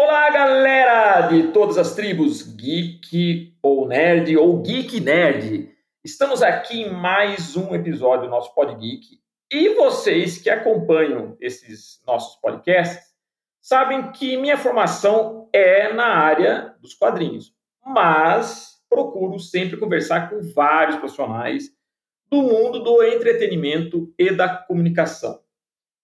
Olá, galera de todas as tribos, geek ou nerd ou geek nerd. Estamos aqui em mais um episódio do nosso Pod Geek. E vocês que acompanham esses nossos podcasts sabem que minha formação é na área dos quadrinhos, mas procuro sempre conversar com vários profissionais do mundo do entretenimento e da comunicação.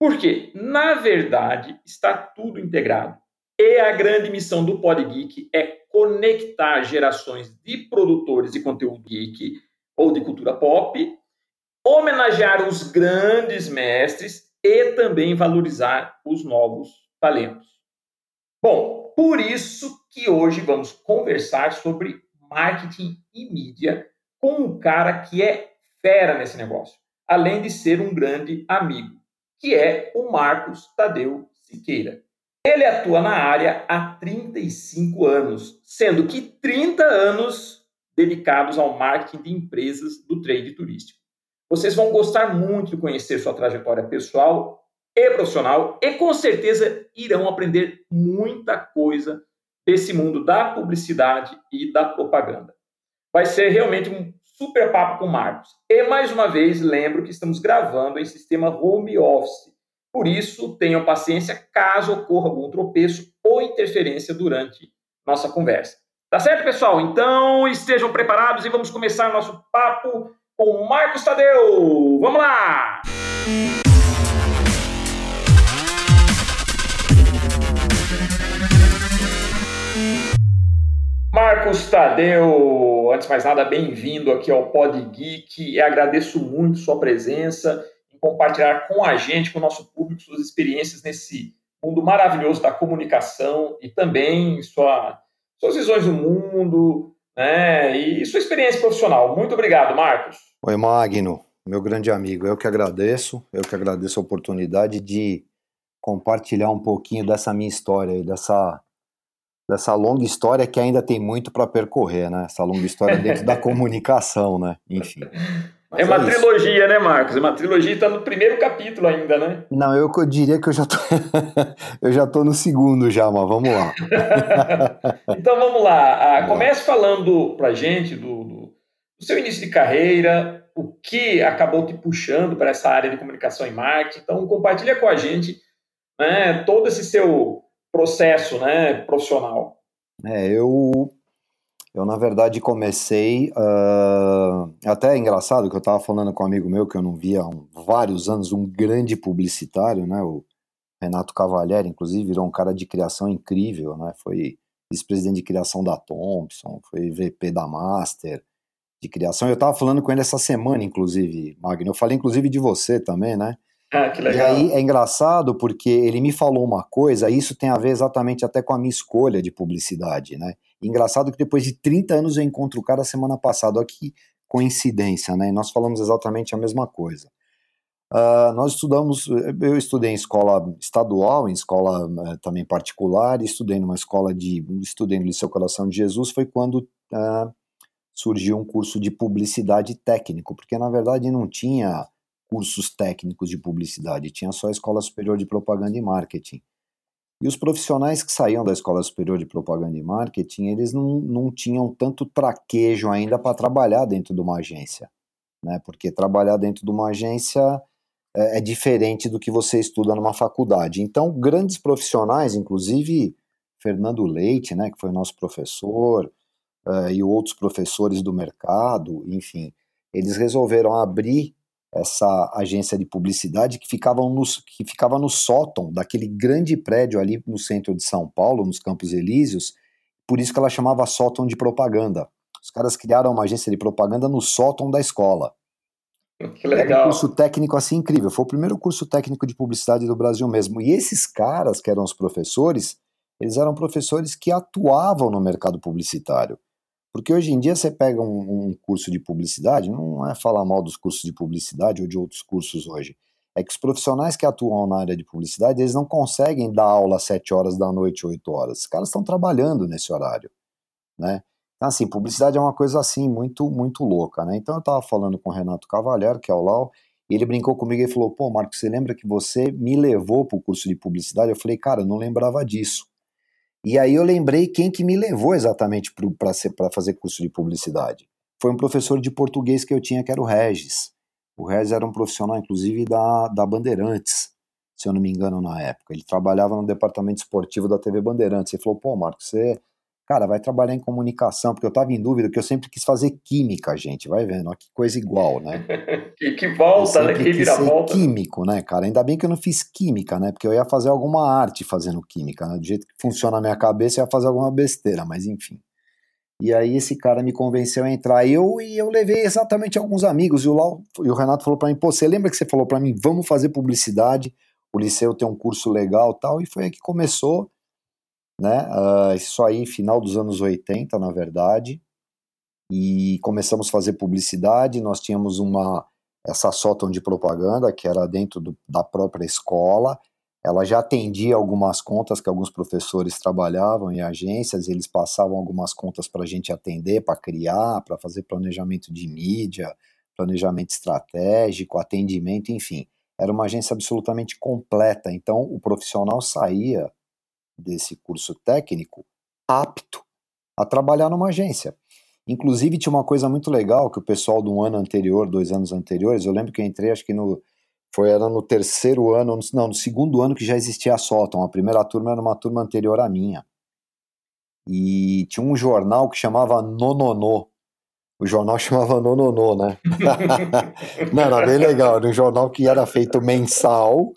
Porque, na verdade, está tudo integrado. E a grande missão do Pod Geek é conectar gerações de produtores de conteúdo geek ou de cultura pop, homenagear os grandes mestres e também valorizar os novos talentos. Bom, por isso que hoje vamos conversar sobre marketing e mídia com um cara que é fera nesse negócio, além de ser um grande amigo, que é o Marcos Tadeu Siqueira. Ele atua na área há 35 anos, sendo que 30 anos dedicados ao marketing de empresas do trade turístico. Vocês vão gostar muito de conhecer sua trajetória pessoal e profissional e com certeza irão aprender muita coisa desse mundo da publicidade e da propaganda. Vai ser realmente um super papo com o Marcos. E mais uma vez, lembro que estamos gravando em sistema home office. Por isso, tenham paciência caso ocorra algum tropeço ou interferência durante nossa conversa. Tá certo, pessoal? Então, estejam preparados e vamos começar nosso papo com Marcos Tadeu. Vamos lá! Marcos Tadeu, antes de mais nada, bem-vindo aqui ao Pod Geek e agradeço muito sua presença compartilhar com a gente, com o nosso público, suas experiências nesse mundo maravilhoso da comunicação e também sua, suas visões do mundo né, e sua experiência profissional. Muito obrigado, Marcos. Oi, Magno, meu grande amigo, eu que agradeço, eu que agradeço a oportunidade de compartilhar um pouquinho dessa minha história e dessa dessa longa história que ainda tem muito para percorrer, né? Essa longa história dentro da comunicação, né? Enfim. Mas é uma é trilogia, né, Marcos? É uma trilogia está no primeiro capítulo ainda, né? Não, eu, eu diria que eu já tô eu já tô no segundo já, mas vamos lá. então vamos lá. Ah, comece falando pra gente do, do, do, seu início de carreira, o que acabou te puxando para essa área de comunicação e marketing. Então compartilha com a gente né, todo esse seu processo né, profissional? É, eu, eu na verdade comecei, uh, até é engraçado que eu estava falando com um amigo meu que eu não via há um, vários anos, um grande publicitário, né, o Renato Cavalieri, inclusive virou um cara de criação incrível, né, foi vice-presidente de criação da Thompson, foi VP da Master, de criação, eu estava falando com ele essa semana, inclusive, Magno, eu falei inclusive de você também, né, ah, que legal. E aí é engraçado porque ele me falou uma coisa, isso tem a ver exatamente até com a minha escolha de publicidade, né? Engraçado que depois de 30 anos eu encontro o cara semana passada, olha que coincidência, né? E nós falamos exatamente a mesma coisa. Uh, nós estudamos, eu estudei em escola estadual, em escola uh, também particular, estudei numa escola de, estudei no Liceu Coração de Jesus, foi quando uh, surgiu um curso de publicidade técnico, porque na verdade não tinha cursos técnicos de publicidade, tinha só a Escola Superior de Propaganda e Marketing. E os profissionais que saíam da Escola Superior de Propaganda e Marketing, eles não, não tinham tanto traquejo ainda para trabalhar dentro de uma agência, né? Porque trabalhar dentro de uma agência é, é, diferente do que você estuda numa faculdade. Então, grandes profissionais, inclusive Fernando Leite, né, que foi nosso professor, uh, e outros professores do mercado, enfim, eles resolveram abrir essa agência de publicidade que ficava, no, que ficava no sótão daquele grande prédio ali no centro de São Paulo, nos Campos Elíseos, por isso que ela chamava sótão de propaganda. Os caras criaram uma agência de propaganda no sótão da escola. Que legal. um curso técnico assim incrível. Foi o primeiro curso técnico de publicidade do Brasil mesmo. E esses caras, que eram os professores, eles eram professores que atuavam no mercado publicitário. Porque hoje em dia você pega um, um, curso de publicidade, não é falar mal dos cursos de publicidade ou de outros cursos hoje, é que os profissionais que atuam na área de publicidade, eles não conseguem dar aula às 7 horas da noite, 8 horas. Os caras estão trabalhando nesse horário, né? Então, assim, publicidade é uma coisa assim, muito, muito louca, né? Então eu estava falando com o Renato Cavalheiro, que é o Lau, e ele brincou comigo e falou, pô, Marco, você lembra que você me levou para o curso de publicidade? Eu falei, cara, eu não lembrava disso. E aí eu lembrei quem que me levou exatamente para fazer curso de publicidade. Foi um professor de português que eu tinha, que era o Regis. O Regis era um profissional, inclusive, da, da Bandeirantes, se eu não me engano, na época. Ele trabalhava no departamento esportivo da TV Bandeirantes. Ele falou, pô, Marcos, você Cara, vai trabalhar em comunicação, porque eu estava em dúvida, que eu sempre quis fazer química, gente, vai vendo, ó, que coisa igual, né? que, que volta, né? Que vira volta. químico, né, cara? Ainda bem que eu não fiz química, né? Porque eu ia fazer alguma arte fazendo química, né? Do jeito que funciona a minha cabeça, eu ia fazer alguma besteira, mas enfim. E aí esse cara me convenceu a entrar, eu e eu levei exatamente alguns amigos, e o, Lau, e o Renato falou para mim, pô, você lembra que você falou para mim, vamos fazer publicidade, o liceu tem um curso legal tal, e foi aí que começou, né? Uh, isso aí, final dos anos 80, na verdade. E começamos a fazer publicidade. Nós tínhamos uma essa sótão de propaganda que era dentro do, da própria escola. Ela já atendia algumas contas que alguns professores trabalhavam em agências, eles passavam algumas contas para a gente atender, para criar, para fazer planejamento de mídia, planejamento estratégico, atendimento, enfim. Era uma agência absolutamente completa. Então, o profissional saía desse curso técnico apto a trabalhar numa agência. Inclusive, tinha uma coisa muito legal que o pessoal do ano anterior, dois anos anteriores, eu lembro que eu entrei, acho que no. Foi era no terceiro ano, não, no segundo ano que já existia a Sóton. A primeira turma era uma turma anterior à minha. E tinha um jornal que chamava Nononô. O jornal chamava Nononô, né? não, era bem legal. Era um jornal que era feito mensal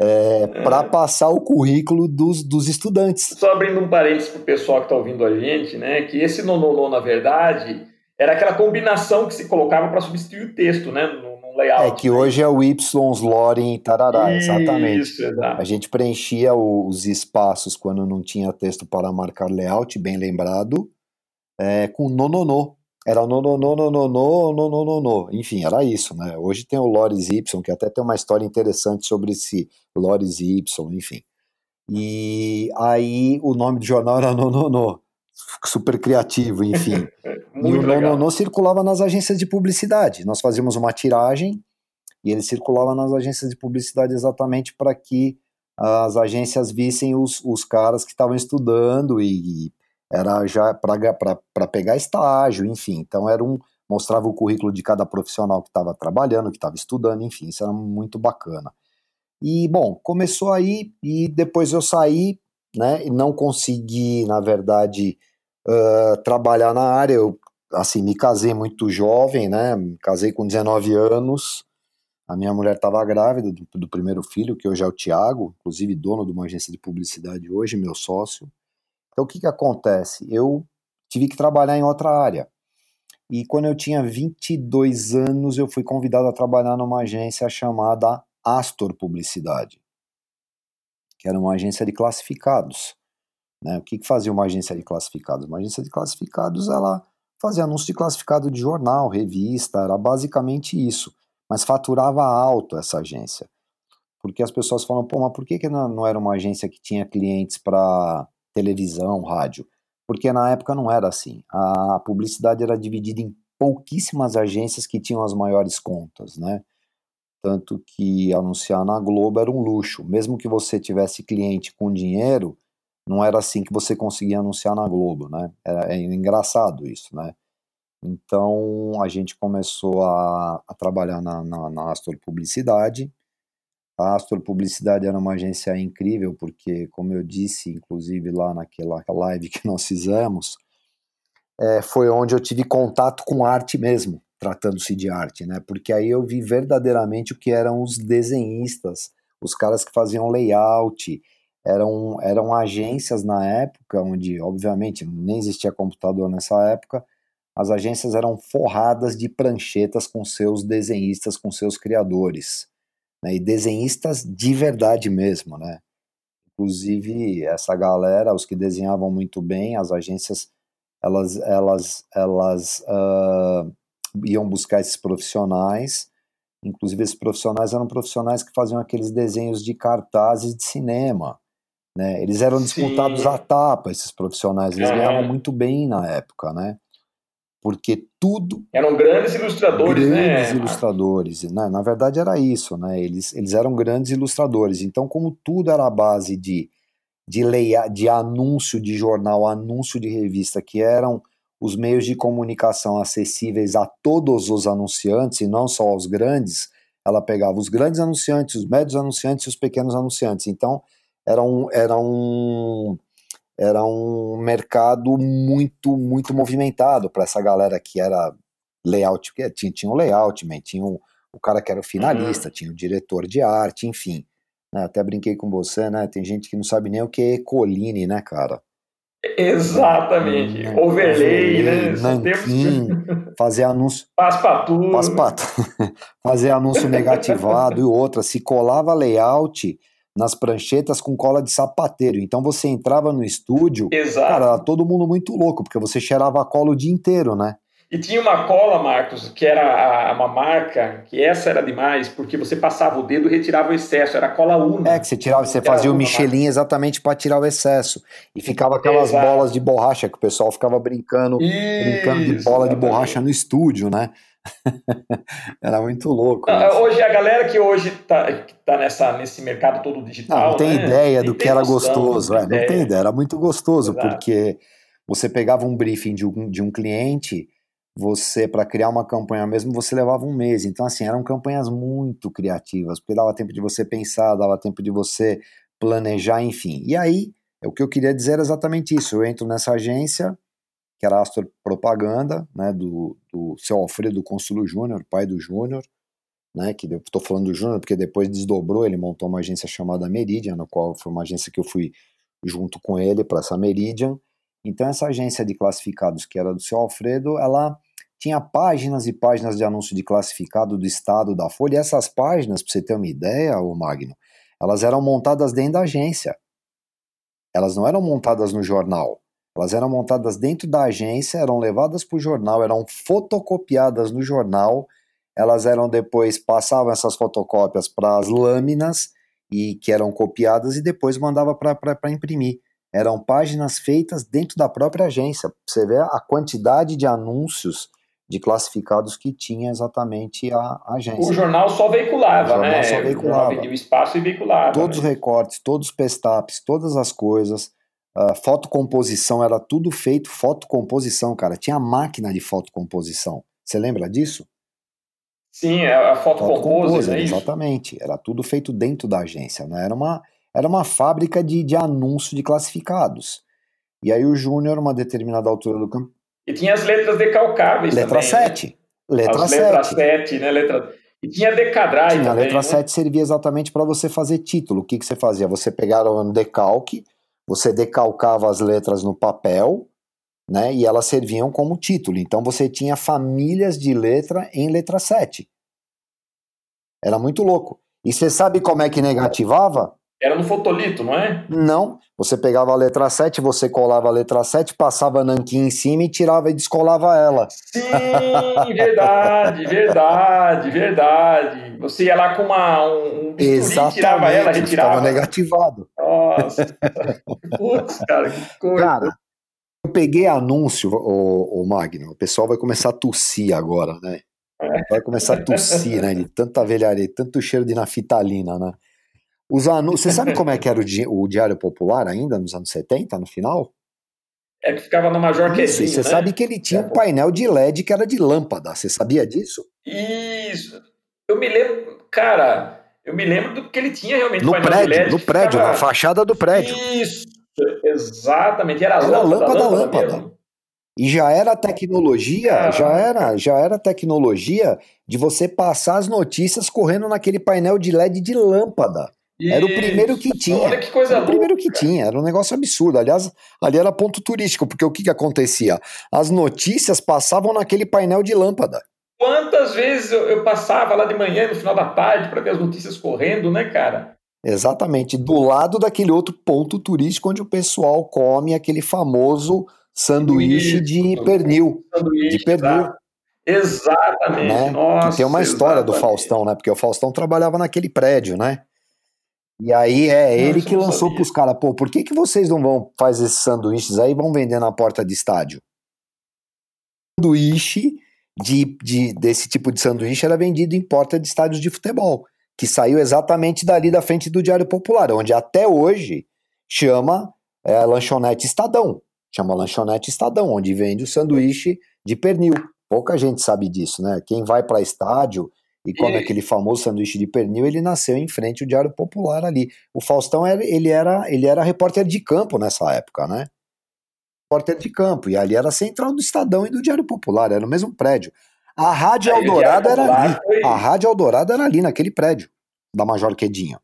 é, para passar o currículo dos, dos estudantes. Só abrindo um parênteses para o pessoal que está ouvindo a gente, né, que esse nononô, na verdade, era aquela combinação que se colocava para substituir o texto, né, no, no layout. É que né? hoje é o Ys, Loren, tarará, Isso, exatamente. Exato. A gente preenchia os espaços quando não tinha texto para marcar layout, bem lembrado, é, com nononô. Era no, no, no, no, no, no, no, no, no, no. Enfim, era isso, né? Hoje tem o Loris Y, que até tem uma história interessante sobre esse Loris Y, enfim. E aí o nome do jornal era No, no, no. Super criativo, enfim. e o No, no, no circulava nas agências de publicidade. Nós fazíamos uma tiragem e ele circulava nas agências de publicidade exatamente para que as agências vissem os, os caras que estavam estudando e, era já para pegar estágio, enfim. Então era um mostrava o currículo de cada profissional que estava trabalhando, que estava estudando, enfim, isso era muito bacana. E bom, começou aí e depois eu saí, né, e não consegui, na verdade, uh, trabalhar na área. Eu assim me casei muito jovem, né? Me casei com 19 anos. A minha mulher estava grávida do, do, primeiro filho, que hoje é o Tiago, inclusive dono de uma agência de publicidade hoje, meu sócio. Então, o que, que acontece? Eu tive que trabalhar em outra área. E quando eu tinha 22 anos, eu fui convidado a trabalhar numa agência chamada Astor Publicidade, que era uma agência de classificados. Né? O que, que fazia uma agência de classificados? Uma agência de classificados, ela fazia anúncio de classificado de jornal, revista, era basicamente isso. Mas faturava alto essa agência. Porque as pessoas falam, pô, mas por que, que não era uma agência que tinha clientes para televisão, rádio, porque na época não era assim. A publicidade era dividida em pouquíssimas agências que tinham as maiores contas, né? Tanto que anunciar na Globo era um luxo. Mesmo que você tivesse cliente com dinheiro, não era assim que você conseguia anunciar na Globo, né? É, engraçado isso, né? Então a gente começou a, a trabalhar na, na, na Astor Publicidade a Astor Publicidade era uma agência incrível, porque, como eu disse, inclusive lá naquela live que nós fizemos, é, foi onde eu tive contato com arte mesmo, tratando-se de arte, né? Porque aí eu vi verdadeiramente o que eram os desenhistas, os caras que faziam layout, eram, eram agências na época, onde, obviamente, nem existia computador nessa época, as agências eram forradas de pranchetas com seus desenhistas, com seus criadores né, e desenhistas de verdade mesmo, né? Inclusive essa galera, os que desenhavam muito bem, as agências, elas, elas, elas uh, iam buscar esses profissionais. Inclusive esses profissionais eram profissionais que faziam aqueles desenhos de cartazes de cinema. Né? Eles eram disputados Sim. à tapa, esses profissionais. Eles é. ganhavam muito bem na época, né? Porque tudo eram grandes ilustradores, grandes né? Ilustradores, né? Na verdade era isso, né? Eles, eles eram grandes ilustradores. Então, como tudo era a base de, de, leia, de anúncio de jornal, anúncio de revista, que eram os meios de comunicação acessíveis a todos os anunciantes e não só aos grandes, ela pegava os grandes anunciantes, os médios anunciantes e os pequenos anunciantes. Então, era um, era um, era um mercado muito, muito movimentado para essa galera que era layout, tinha, tinha um layout, man, tinha um, o cara que era o finalista, uhum. tinha o diretor de arte, enfim. Né, até brinquei com você, né? Tem gente que não sabe nem o que é Ecoline, né, cara? Exatamente. Hum, overlay, né? Nanquim, fazer anúncio. Paspatu. Paspatu. fazer anúncio negativado e outra. Se colava layout nas pranchetas com cola de sapateiro. Então você entrava no estúdio, Exato. cara, todo mundo muito louco, porque você cheirava a cola o dia inteiro, né? E tinha uma cola, Marcos, que era uma marca, que essa era demais, porque você passava o dedo e retirava o excesso, era cola una. É, que você tirava, você fazia o Michelin marca. exatamente para tirar o excesso. E ficava aquelas Exato. bolas de borracha que o pessoal ficava brincando, Isso, brincando de bola exatamente. de borracha no estúdio, né? Era muito louco. Não, hoje, a galera que hoje está tá nessa, nesse mercado todo digital. Não, não tem né? ideia do que era noção, gostoso. Não, é, não tem ideia, era muito gostoso, Exato. porque você pegava um briefing de um, de um cliente você, para criar uma campanha mesmo, você levava um mês. Então, assim, eram campanhas muito criativas, porque dava tempo de você pensar, dava tempo de você planejar, enfim. E aí, o que eu queria dizer era exatamente isso. Eu entro nessa agência, que era Astor Propaganda, né, do, do seu Alfredo Consulo Júnior, pai do Júnior, né, que estou falando do Júnior porque depois desdobrou, ele montou uma agência chamada Meridian, na qual foi uma agência que eu fui junto com ele para essa Meridian. Então, essa agência de classificados, que era do seu Alfredo, ela tinha páginas e páginas de anúncio de classificado do estado da Folha. E essas páginas, para você ter uma ideia, o Magno, elas eram montadas dentro da agência. Elas não eram montadas no jornal. Elas eram montadas dentro da agência, eram levadas para o jornal, eram fotocopiadas no jornal. Elas eram depois passavam essas fotocópias para as lâminas e que eram copiadas e depois mandava para imprimir. Eram páginas feitas dentro da própria agência. Você vê a quantidade de anúncios de classificados que tinha exatamente a agência. O jornal só veiculava, o jornal né? Só veiculava. O espaço e veiculava. Todos né? os recortes, todos os pestaps, todas as coisas. Uh, fotocomposição era tudo feito fotocomposição, cara. Tinha máquina de fotocomposição. Você lembra disso? Sim, é a fotocomposição, é Exatamente. Era tudo feito dentro da agência, né? Era uma, era uma fábrica de, de anúncio de classificados. E aí o Júnior, uma determinada altura do campo, e tinha as letras decalcáveis letra também. 7. Né? Letra as 7. Letra 7, né? Letra... E tinha também, a letra né? 7 servia exatamente para você fazer título. O que, que você fazia? Você pegava um decalque, você decalcava as letras no papel, né? E elas serviam como título. Então você tinha famílias de letra em letra 7. Era muito louco. E você sabe como é que negativava? Era no fotolito, não é? Não. Você pegava a letra 7, você colava a letra 7, passava nanquim em cima e tirava e descolava ela. Sim, verdade, verdade, verdade. Você ia lá com uma, um bisturi, tirava ela, retirava. Estava negativado. Nossa. Putz, cara, que coisa. Cara, eu peguei anúncio, o, o Magno, o pessoal vai começar a tossir agora, né? É. Vai começar a tossir, né? De tanta velharia, tanto cheiro de naftalina, né? Os anúncios. Você sabe como é que era o, di o Diário Popular ainda nos anos 70, no final? É que ficava no Major Isso, Quezinho, você né? sabe que ele tinha um painel de LED que era de lâmpada. Você sabia disso? Isso. Eu me lembro, cara, eu me lembro do que ele tinha realmente no painel prédio, de LED. No prédio, ficava... na fachada do prédio. Isso, exatamente. Era, era lâmpada, lâmpada, lâmpada. lâmpada. E já era tecnologia, já era, já era tecnologia de você passar as notícias correndo naquele painel de LED de lâmpada. Era o primeiro que tinha. Olha que coisa era o primeiro que tinha. Era um negócio absurdo. Aliás, ali era ponto turístico, porque o que, que acontecia? As notícias passavam naquele painel de lâmpada. Quantas vezes eu, eu passava lá de manhã, no final da tarde, para ver as notícias correndo, né, cara? Exatamente. Do lado daquele outro ponto turístico onde o pessoal come aquele famoso sanduíche Isso. de pernil. Sanduíche, de pernil. Tá. Exatamente. Né? Nossa, que tem uma história exatamente. do Faustão, né? Porque o Faustão trabalhava naquele prédio, né? E aí é ele que lançou para os caras, pô, por que, que vocês não vão fazer esses sanduíches aí e vão vender na porta de estádio? Sanduíche de, de, desse tipo de sanduíche era vendido em porta de estádios de futebol, que saiu exatamente dali da frente do Diário Popular, onde até hoje chama é, lanchonete Estadão. Chama lanchonete Estadão, onde vende o sanduíche de pernil. Pouca gente sabe disso, né? Quem vai para estádio e come e... aquele famoso sanduíche de pernil, ele nasceu em frente ao Diário Popular ali. O Faustão, ele era, ele era repórter de campo nessa época, né? Repórter de campo. E ali era a central do Estadão e do Diário Popular, era no mesmo prédio. A Rádio Eldorado era ali. Foi... A Rádio Eldorado era ali, naquele prédio da Major Quedinho.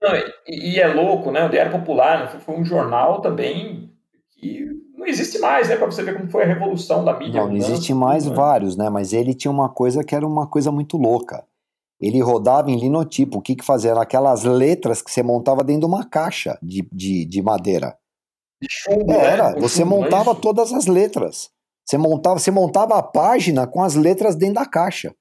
Não, e, e, é louco, né? O Diário Popular né? foi um jornal também que não existe mais, né? Para você ver como foi a revolução da mídia. Não, não existe mais né? vários, né? Mas ele tinha uma coisa que era uma coisa muito louca. Ele rodava em linotipo. O que que fazia? Aquelas letras que você montava dentro de uma caixa de, de, de madeira. De chumbo, Era, né? você chumbo, montava todas as letras. Você montava, você montava a página com as letras dentro da caixa.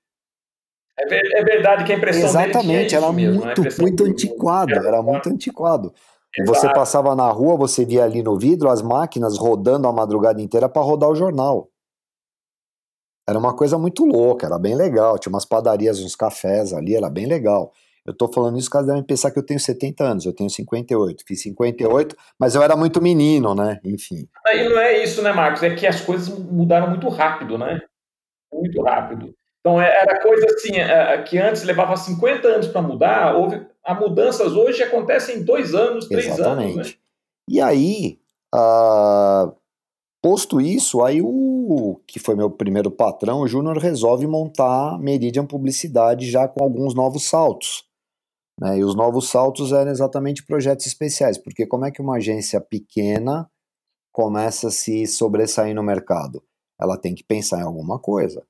É, é verdade que a impressão Exatamente, é era mesmo, muito, muito antiquado, era muito antiquado. E você passava na rua, você via ali no vidro as máquinas rodando a madrugada inteira para rodar o jornal. Era uma coisa muito louca, era bem legal. Tinha umas padarias, uns cafés ali, era bem legal. Eu tô falando isso caso devem pensar que eu tenho 70 anos, eu tenho 58. Fiz 58, mas eu era muito menino, né? Enfim. E não é isso, né, Marcos? É que as coisas mudaram muito rápido, né? Muito rápido. Então, é, era coisa assim, é, que antes levava 50 anos para mudar, houve, a mudanças hoje acontecem em dois anos, três Exatamente. anos. Né? E aí, uh, posto isso, aí o que foi meu primeiro patrão, o Júnior, resolve montar Meridian Publicidade já com alguns novos saltos. Né? E os novos saltos eram exatamente projetos especiais, porque como é que uma agência pequena começa a se sobressair no mercado? Ela tem que pensar em alguma coisa.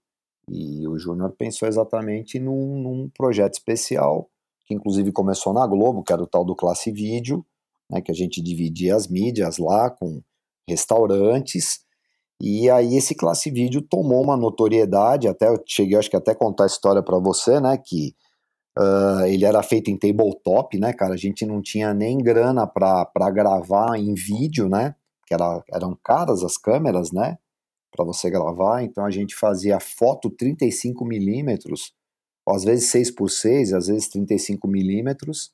E o Júnior pensou exatamente num, num, projeto especial, que inclusive começou na Globo, que era o tal do Classe Vídeo, né, que a gente dividia as mídias lá com restaurantes, e aí esse Classe Vídeo tomou uma notoriedade, até eu cheguei acho que até contar a história para você, né, que uh, ele era feito em tabletop, né, cara, a gente não tinha nem grana para gravar em vídeo, né, que era, eram caras as câmeras, né, para você gravar, então a gente fazia foto 35 milímetros, às vezes 6 por 6 às vezes 35 milímetros,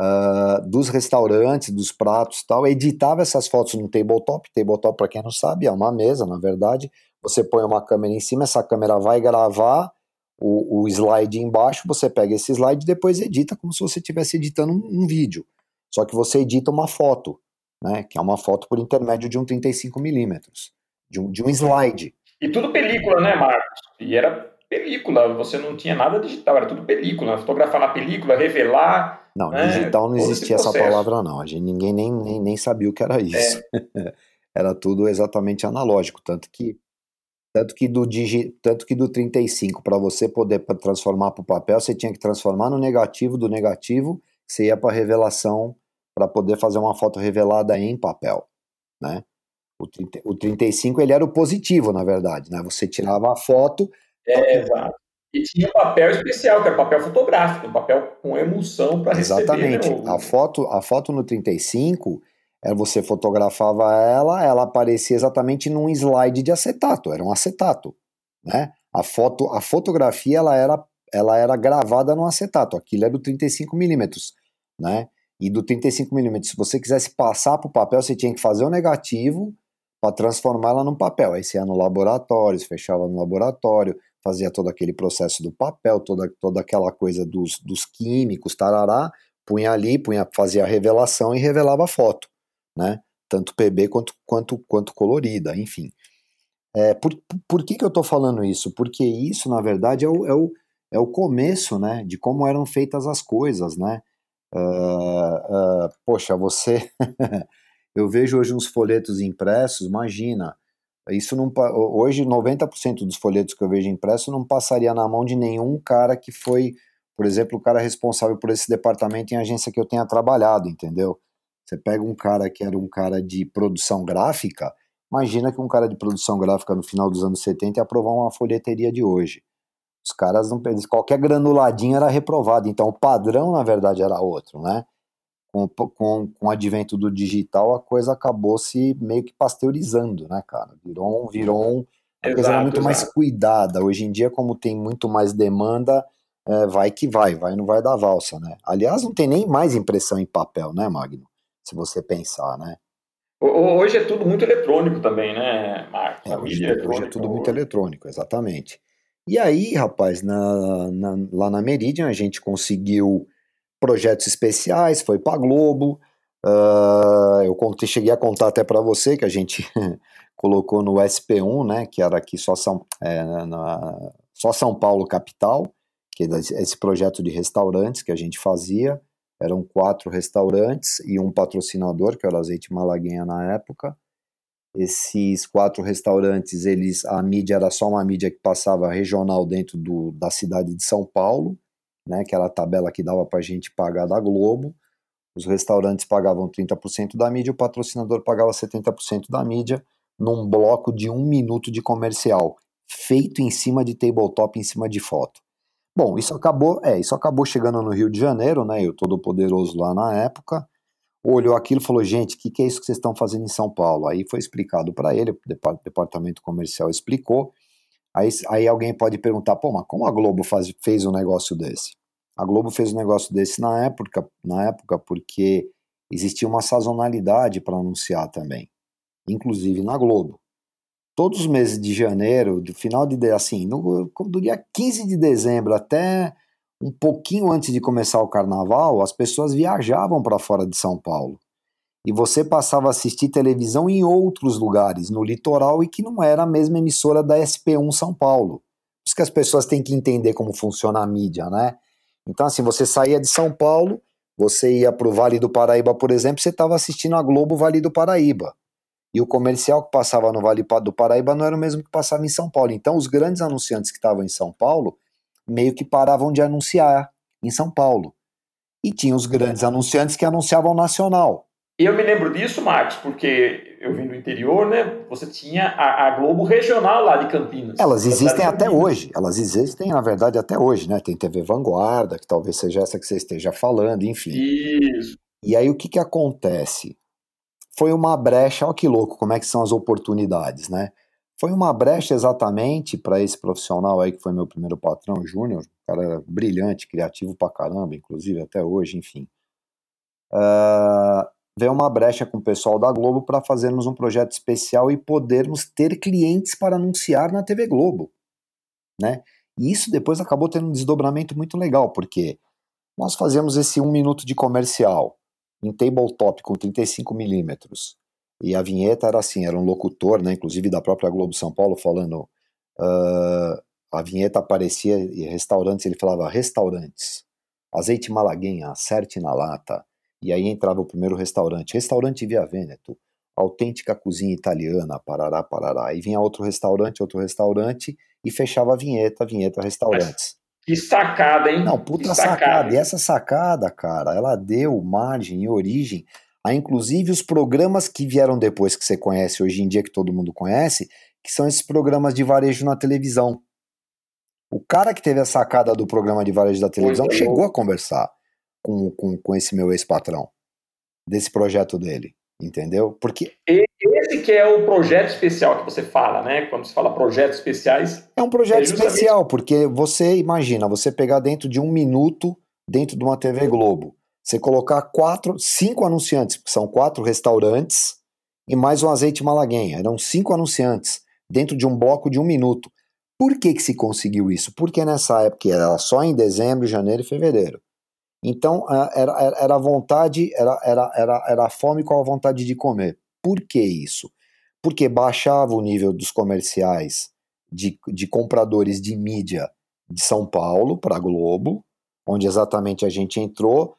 uh, dos restaurantes, dos pratos tal, editava essas fotos no tabletop, tabletop para quem não sabe é uma mesa, na verdade, você põe uma câmera em cima, essa câmera vai gravar o, o slide embaixo, você pega esse slide e depois edita como se você estivesse editando um, um vídeo, só que você edita uma foto, né, que é uma foto por intermédio de um 35 milímetros de um, de um slide. E tudo película, né, Marcos? E era película, você não tinha nada digital, era tudo película. Fotografar na película, revelar. Não, né? digital não existia essa palavra, não. A gente, ninguém nem, nem, nem sabia o que era isso. É. era tudo exatamente analógico. Tanto que tanto que do, digi, tanto que do 35, para você poder transformar para o papel, você tinha que transformar no negativo, do negativo, você ia para revelação para poder fazer uma foto revelada em papel, né? O, 30, o 35 ele era o positivo, na verdade, né? Você tirava a foto. É, exato. E tinha um papel especial, que era papel fotográfico, um papel com emulsão para receber. Exatamente. Né, a foto, a foto no 35, era você fotografava ela, ela aparecia exatamente num slide de acetato, era um acetato, né? A foto, a fotografia ela era, ela era gravada no acetato, aquilo era do 35 milímetros, né? E do 35 milímetros, se você quisesse passar para o papel, você tinha que fazer o negativo, para transformá-la num papel. Aí você ia no laboratório, fechava no laboratório, fazia todo aquele processo do papel, toda, toda aquela coisa dos, dos químicos, tarará, punha ali, punha, fazia a revelação e revelava a foto, né? Tanto PB quanto, quanto, quanto colorida, enfim. É, por, por que, que eu estou falando isso? Porque isso, na verdade, é o, é, o, é o começo, né, de como eram feitas as coisas, né? Uh, uh, poxa, você Eu vejo hoje uns folhetos impressos, imagina, isso não hoje 90% dos folhetos que eu vejo impressos não passaria na mão de nenhum cara que foi, por exemplo, o cara responsável por esse departamento em agência que eu tenha trabalhado, entendeu? Você pega um cara que era um cara de produção gráfica, imagina que um cara de produção gráfica no final dos anos 70 ia aprovar uma folheteria de hoje. Os caras não qualquer granuladinho era reprovado, então o padrão na verdade era outro, né? Com, com, com o advento do digital, a coisa acabou se meio que pasteurizando, né, cara? Virou, virou um, a coisa era muito exato. mais cuidada. Hoje em dia, como tem muito mais demanda, é, vai que vai, vai não vai dar valsa, né? Aliás, não tem nem mais impressão em papel, né, Magno? se você pensar, né? Hoje é tudo muito eletrônico também, né, Marcos? É, hoje, hoje, é tudo muito eletrônico, exatamente. E aí, rapaz, na, na, lá na Meridian a gente conseguiu projetos especiais, foi para Globo. Uh, eu contei, cheguei a contar até para você que a gente colocou no SP1, né, que era aqui só São, é, na, só São Paulo capital, que é esse projeto de restaurantes que a gente fazia. Eram quatro restaurantes e um patrocinador, que era o Azeite Malaguinha na época. Esses quatro restaurantes, eles a mídia era só uma mídia que passava regional dentro do, da cidade de São Paulo, né, que era a tabela que dava para a gente pagar da Globo. Os restaurantes pagavam 30% da mídia, o patrocinador pagava 70% da mídia, num bloco de um minuto de comercial, feito em cima de tabletop, em cima de foto. Bom, isso acabou, é, isso acabou chegando no Rio de Janeiro, né? Eu todo poderoso lá na época, olhou aquilo e falou: "Gente, o que, que, é isso que vocês estão fazendo em São Paulo?" Aí foi explicado para ele, o departamento comercial explicou. Aí, aí alguém pode perguntar: "Pô, mas como a Globo faz, fez um negócio desse?" A Globo fez um negócio desse na época, na época porque existia uma sazonalidade para anunciar também, inclusive na Globo todos os meses de janeiro, do final de assim, no, do dia 15 de dezembro até um pouquinho antes de começar o carnaval, as pessoas viajavam para fora de São Paulo. E você passava a assistir televisão em outros lugares, no litoral, e que não era a mesma emissora da SP1 São Paulo. Por isso que as pessoas têm que entender como funciona a mídia, né? Então, assim, você saía de São Paulo, você ia para o Vale do Paraíba, por exemplo, você estava assistindo a Globo Vale do Paraíba. E o comercial que passava no Vale do Paraíba não era o mesmo que passava em São Paulo. Então, os grandes anunciantes que estavam em São Paulo meio que paravam de anunciar em São Paulo. E tinha os grandes anunciantes que anunciavam nacional. E eu me lembro disso, Marcos, porque eu vim do interior, né? Você tinha a, a Globo regional lá de Campinas. Elas existem até hoje. Elas existem, na verdade, até hoje, né? Tem TV Vanguarda, que talvez seja essa que você esteja falando, enfim. Isso. E aí o que, que acontece? foi uma brecha, olha que louco, como é que são as oportunidades, né? Foi uma brecha exatamente para esse profissional aí que foi meu primeiro patrão, Júnior, cara brilhante, criativo pra caramba, inclusive até hoje, enfim. Uh, veio uma brecha com o pessoal da Globo para fazermos um projeto especial e podermos ter clientes para anunciar na TV Globo, né? E isso depois acabou tendo um desdobramento muito legal, porque nós fazíamos esse um minuto de comercial, em tabletop com 35 milímetros. E a vinheta era assim, era um locutor, né, inclusive da própria Globo São Paulo, falando. Uh, a vinheta aparecia em restaurantes, ele falava restaurantes, azeite malaguinha, acerte na lata. E aí entrava o primeiro restaurante, restaurante Via Veneto, autêntica cozinha italiana, parará, parará. E vinha outro restaurante, outro restaurante, e fechava a vinheta, vinheta restaurantes. Que sacada, hein? Não, puta sacada. sacada. E essa sacada, cara, ela deu margem e origem a inclusive os programas que vieram depois, que você conhece hoje em dia, que todo mundo conhece, que são esses programas de varejo na televisão. O cara que teve a sacada do programa de varejo da televisão é, chegou a conversar com, com, com esse meu ex-patrão, desse projeto dele, entendeu? Porque. Esse que é o projeto especial que você fala, né? Quando se fala projetos especiais. É um projeto é justamente... especial, porque você imagina, você pegar dentro de um minuto, dentro de uma TV Globo, você colocar quatro, cinco anunciantes, porque são quatro restaurantes e mais um azeite malaguenha. Eram cinco anunciantes dentro de um bloco de um minuto. Por que, que se conseguiu isso? Porque nessa época era só em dezembro, janeiro e fevereiro. Então era, era a vontade, era, era, era, era a fome com a vontade de comer. Por que isso? Porque baixava o nível dos comerciais de, de compradores de mídia de São Paulo para Globo, onde exatamente a gente entrou.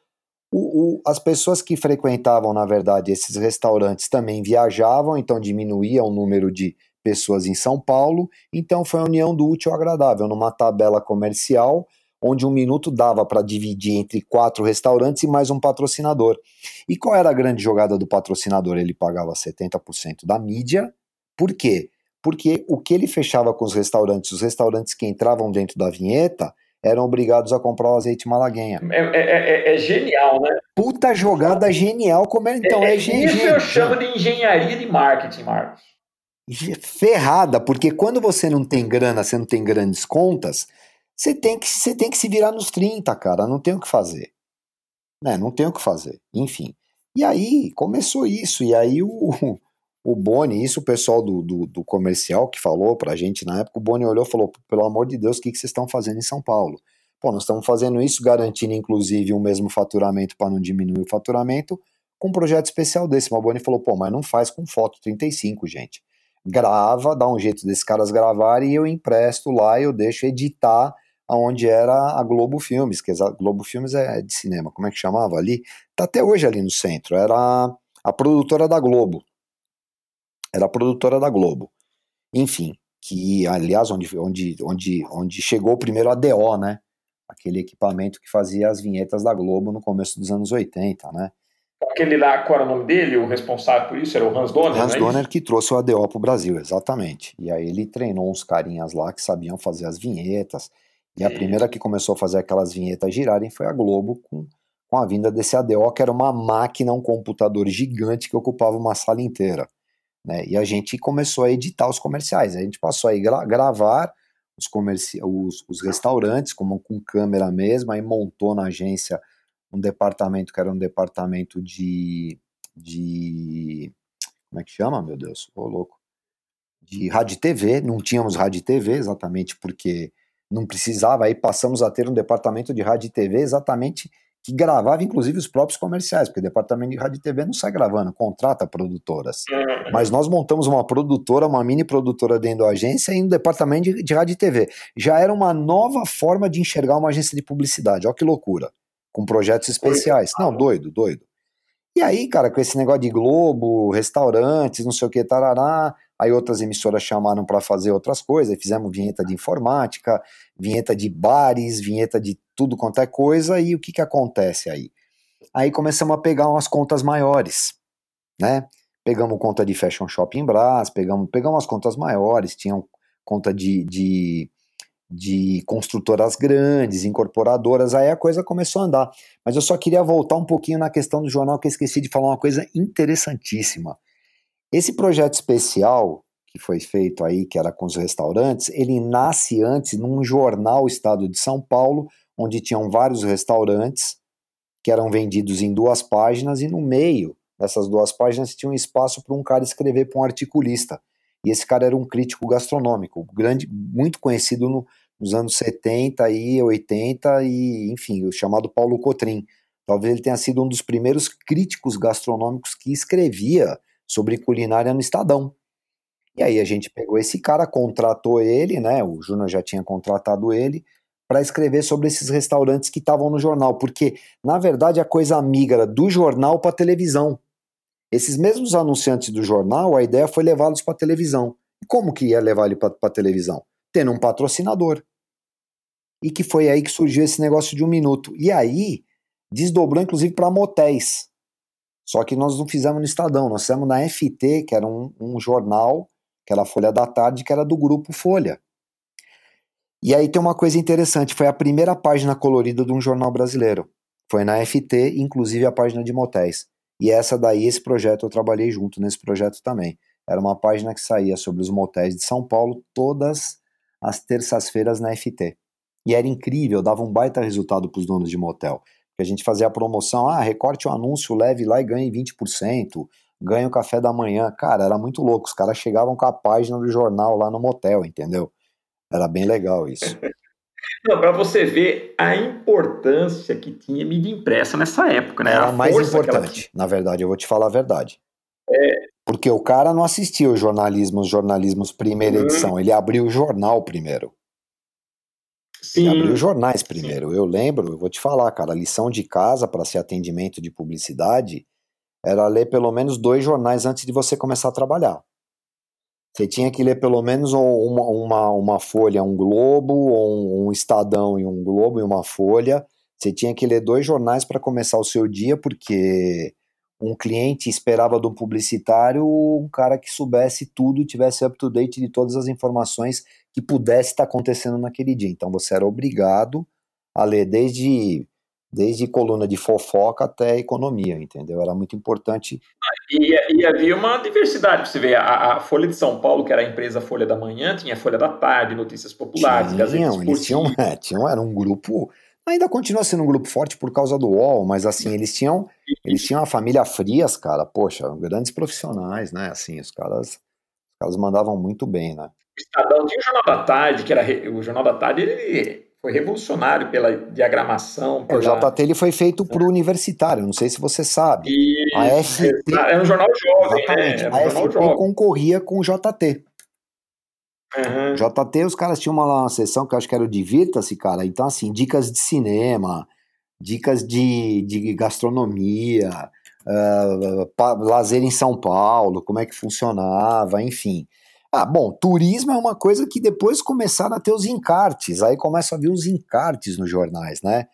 O, o, as pessoas que frequentavam, na verdade, esses restaurantes também viajavam, então diminuía o número de pessoas em São Paulo. Então foi a união do útil ao agradável, numa tabela comercial onde um minuto dava para dividir entre quatro restaurantes e mais um patrocinador. E qual era a grande jogada do patrocinador? Ele pagava 70% da mídia. Por quê? Porque o que ele fechava com os restaurantes, os restaurantes que entravam dentro da vinheta, eram obrigados a comprar o azeite malaguenha. É, é, é, é genial, né? Puta jogada genial, como é, então é, é genial. Isso eu chamo de engenharia de marketing, Marcos. Ferrada, porque quando você não tem grana, você não tem grandes contas, você tem que, você tem que se virar nos 30, cara, não tem o que fazer. Né? Não tem o que fazer. Enfim. E aí começou isso, e aí o, o Boni, isso o pessoal do, do, do comercial que falou pra gente na época, o Boni olhou e falou, pelo amor de Deus, o que, que vocês estão fazendo em São Paulo? Pô, nós estamos fazendo isso, garantindo inclusive o mesmo faturamento para não diminuir o faturamento, com um projeto especial desse. Mas o Boni falou, pô, mas não faz com foto 35, gente. Grava, dá um jeito desses caras gravarem e eu empresto lá, eu deixo editar aonde era a Globo Filmes, que a Globo Filmes é de cinema, como é que chamava ali? Tá até hoje ali no centro, era a produtora da Globo. Era a produtora da Globo. Enfim, que aliás onde onde onde onde chegou primeiro a DO, né? Aquele equipamento que fazia as vinhetas da Globo no começo dos anos 80, né? Aquele lá, qual era o nome dele? O responsável por isso era o Hans Donner, Hans é Donner que trouxe o ADO para o Brasil, exatamente. E aí ele treinou uns carinhas lá que sabiam fazer as vinhetas. E a primeira que começou a fazer aquelas vinhetas girarem foi a Globo, com, com a vinda desse ADO, que era uma máquina, um computador gigante que ocupava uma sala inteira. Né? E a gente começou a editar os comerciais. A gente passou a gra gravar os, comerci os, os restaurantes como com câmera mesmo, aí montou na agência um departamento que era um departamento de. de como é que chama, meu Deus? Ô, louco. De rádio e TV, não tínhamos rádio e TV, exatamente porque não precisava, aí passamos a ter um departamento de rádio e TV exatamente que gravava inclusive os próprios comerciais, porque o departamento de rádio e TV não sai gravando, contrata produtoras. Uhum. Mas nós montamos uma produtora, uma mini produtora dentro da agência e um departamento de, de rádio e TV. Já era uma nova forma de enxergar uma agência de publicidade, olha que loucura, com projetos especiais. Não, doido, doido. E aí, cara, com esse negócio de Globo, restaurantes, não sei o que, tarará, aí outras emissoras chamaram para fazer outras coisas, fizemos vinheta de informática, vinheta de bares, vinheta de tudo quanto é coisa, e o que que acontece aí? Aí começamos a pegar umas contas maiores, né? Pegamos conta de Fashion Shopping Brás, pegamos, pegamos as contas maiores, tinham conta de, de, de construtoras grandes, incorporadoras, aí a coisa começou a andar. Mas eu só queria voltar um pouquinho na questão do jornal, que eu esqueci de falar uma coisa interessantíssima. Esse projeto especial que foi feito aí, que era com os restaurantes, ele nasce antes num jornal Estado de São Paulo, onde tinham vários restaurantes que eram vendidos em duas páginas e no meio dessas duas páginas tinha um espaço para um cara escrever para um articulista. E esse cara era um crítico gastronômico, grande, muito conhecido no, nos anos 70 e 80 e, enfim, o chamado Paulo Cotrim. Talvez ele tenha sido um dos primeiros críticos gastronômicos que escrevia sobre culinária no Estadão. E aí a gente pegou esse cara, contratou ele, né? O Júnior já tinha contratado ele para escrever sobre esses restaurantes que estavam no jornal, porque na verdade a coisa migra do jornal para televisão. Esses mesmos anunciantes do jornal, a ideia foi levá-los para televisão. E como que ia levar ele para televisão? Tendo um patrocinador. E que foi aí que surgiu esse negócio de um minuto. E aí desdobrou inclusive para motéis. Só que nós não fizemos no Estadão, nós fizemos na FT, que era um, um jornal, que era a Folha da Tarde, que era do grupo Folha. E aí tem uma coisa interessante, foi a primeira página colorida de um jornal brasileiro. Foi na FT, inclusive a página de motéis. E essa daí, esse projeto, eu trabalhei junto nesse projeto também. Era uma página que saía sobre os motéis de São Paulo todas as terças-feiras na FT. E era incrível, dava um baita resultado para os donos de motel que a gente fazia a promoção, ah, recorte o anúncio, leve lá e ganhe 20%, ganhe o café da manhã. Cara, era muito louco, os caras chegavam com a página do jornal lá no motel, entendeu? Era bem legal isso. Para você ver a importância que tinha mídia impressa nessa época, né? Era a mais importante, na verdade, eu vou te falar a verdade. É. Porque o cara não assistia o jornalismo, os jornalismos primeira uhum. edição, ele abriu o jornal primeiro. Sim. Abriu jornais primeiro. Sim. Eu lembro, eu vou te falar, cara, a lição de casa para ser atendimento de publicidade era ler pelo menos dois jornais antes de você começar a trabalhar. Você tinha que ler pelo menos uma, uma, uma folha, um Globo, ou um, um Estadão e um Globo e uma folha. Você tinha que ler dois jornais para começar o seu dia, porque um cliente esperava do publicitário um cara que soubesse tudo, tivesse up to date de todas as informações que pudesse estar acontecendo naquele dia. Então você era obrigado a ler desde desde coluna de fofoca até economia, entendeu? Era muito importante. E, e havia uma diversidade, você vê, a, a, Folha de São Paulo, que era a empresa Folha da Manhã, tinha Folha da Tarde, Notícias Populares, tinham, eles tinham, é, tinham, era um grupo, Ainda continua sendo um grupo forte por causa do UOL, mas assim, eles tinham, eles tinham a família Frias, cara, poxa, grandes profissionais, né? Assim, os caras, os caras mandavam muito bem, né? Estadão tinha o Jornal da Tarde, que era o Jornal da Tarde, ele foi revolucionário pela diagramação. É, o JT ele foi feito por universitário, não sei se você sabe. E... A FT... É um jornal jovem, né? Exatamente. né? a FT jovem. concorria com o JT. Uhum. JT, os caras tinham uma, uma sessão que eu acho que era o Divirta-se, cara. Então, assim, dicas de cinema, dicas de, de gastronomia, uh, lazer em São Paulo, como é que funcionava, enfim. Ah, bom, turismo é uma coisa que depois começaram a ter os encartes, aí começam a vir os encartes nos jornais, né?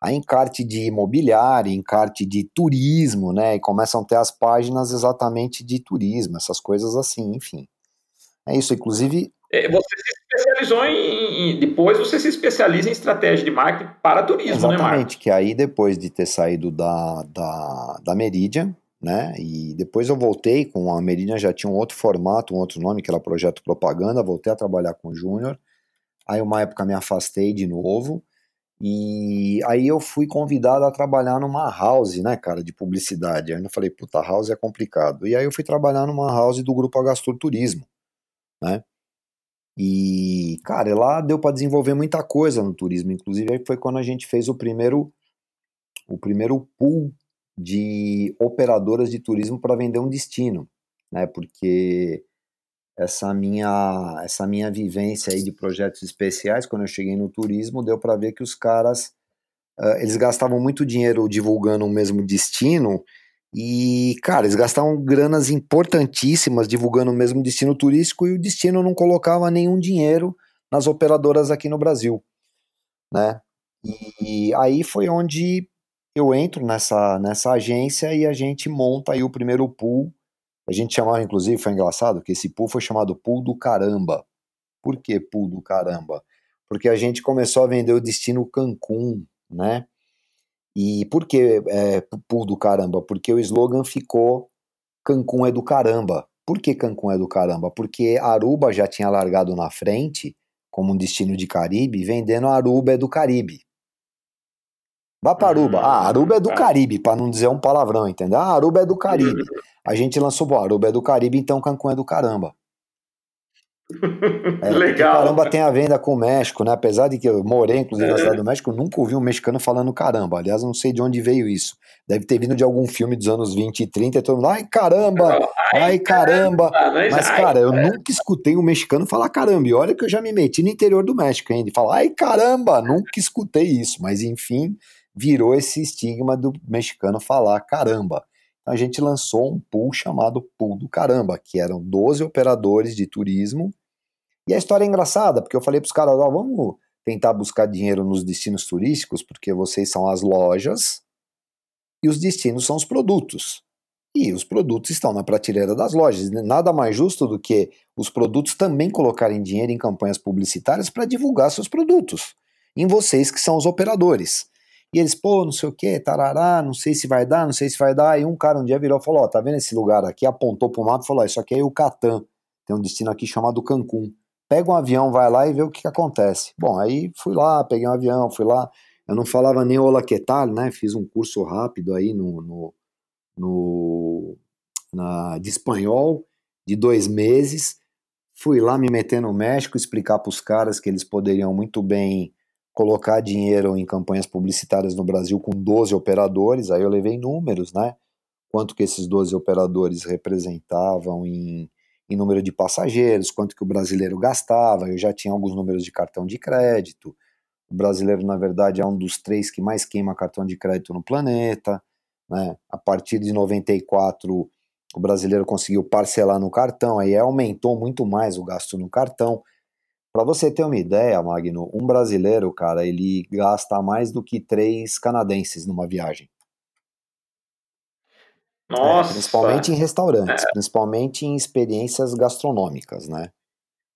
A encarte de imobiliário, encarte de turismo, né? E começam a ter as páginas exatamente de turismo, essas coisas assim, enfim. É isso, inclusive. É, você se especializou em, Depois você se especializa em estratégia de marketing para turismo, Exatamente, né, Exatamente, que aí depois de ter saído da, da, da Meridian, né? E depois eu voltei com a Meridian, já tinha um outro formato, um outro nome, que era Projeto Propaganda, voltei a trabalhar com o Júnior. Aí uma época me afastei de novo. E aí eu fui convidado a trabalhar numa house, né, cara, de publicidade. Aí eu falei, puta, house é complicado. E aí eu fui trabalhar numa house do grupo Agastur Turismo, né? E, cara, lá deu para desenvolver muita coisa no turismo. Inclusive, aí foi quando a gente fez o primeiro o primeiro pool de operadoras de turismo para vender um destino, né? Porque essa minha essa minha vivência aí de projetos especiais quando eu cheguei no turismo deu para ver que os caras uh, eles gastavam muito dinheiro divulgando o mesmo destino e cara eles gastavam granas importantíssimas divulgando o mesmo destino turístico e o destino não colocava nenhum dinheiro nas operadoras aqui no Brasil, né? E aí foi onde eu entro nessa, nessa agência e a gente monta aí o primeiro pool. A gente chamava, inclusive, foi engraçado, que esse pool foi chamado pool do caramba. Por que pool do caramba? Porque a gente começou a vender o destino Cancún, né? E por que é, pool do caramba? Porque o slogan ficou Cancún é do caramba. Por que Cancún é do caramba? Porque Aruba já tinha largado na frente como um destino de Caribe, vendendo Aruba é do Caribe. Vá para Aruba. Ah, Aruba é do Caribe, para não dizer um palavrão, entendeu? Ah, Aruba é do Caribe. A gente lançou, bom, Aruba é do Caribe, então Cancún é do caramba. É, Legal. Caramba tem a venda com o México, né? Apesar de que eu morei, inclusive, é. na cidade do México, nunca ouvi um mexicano falando caramba. Aliás, não sei de onde veio isso. Deve ter vindo de algum filme dos anos 20 e 30 e todo mundo, ai caramba, ai, ai caramba. caramba. Mas, cara, eu nunca escutei um mexicano falar caramba. E olha que eu já me meti no interior do México ainda. E falar, ai caramba, nunca escutei isso. Mas, enfim, virou esse estigma do mexicano falar caramba. Então a gente lançou um pool chamado Pool do Caramba, que eram 12 operadores de turismo. E a história é engraçada, porque eu falei para os caras, ó, vamos tentar buscar dinheiro nos destinos turísticos, porque vocês são as lojas e os destinos são os produtos. E os produtos estão na prateleira das lojas. Nada mais justo do que os produtos também colocarem dinheiro em campanhas publicitárias para divulgar seus produtos. Em vocês que são os operadores. E eles, pô, não sei o que, tarará, não sei se vai dar, não sei se vai dar. E um cara um dia virou e falou: Ó, tá vendo esse lugar aqui? Apontou pro mapa e falou: Isso aqui é o Catan. Tem um destino aqui chamado Cancún. Pega um avião, vai lá e vê o que, que acontece. Bom, aí fui lá, peguei um avião, fui lá. Eu não falava nem Olá que tal, né? Fiz um curso rápido aí no, no, no na, de espanhol de dois meses. Fui lá me meter no México, explicar para os caras que eles poderiam muito bem colocar dinheiro em campanhas publicitárias no Brasil com 12 operadores, aí eu levei números, né? Quanto que esses 12 operadores representavam em, em número de passageiros, quanto que o brasileiro gastava, eu já tinha alguns números de cartão de crédito. O brasileiro, na verdade, é um dos três que mais queima cartão de crédito no planeta. Né? A partir de 94, o brasileiro conseguiu parcelar no cartão, aí aumentou muito mais o gasto no cartão. Para você ter uma ideia, Magno, um brasileiro, cara, ele gasta mais do que três canadenses numa viagem. Nossa! É, principalmente em restaurantes, é. principalmente em experiências gastronômicas, né?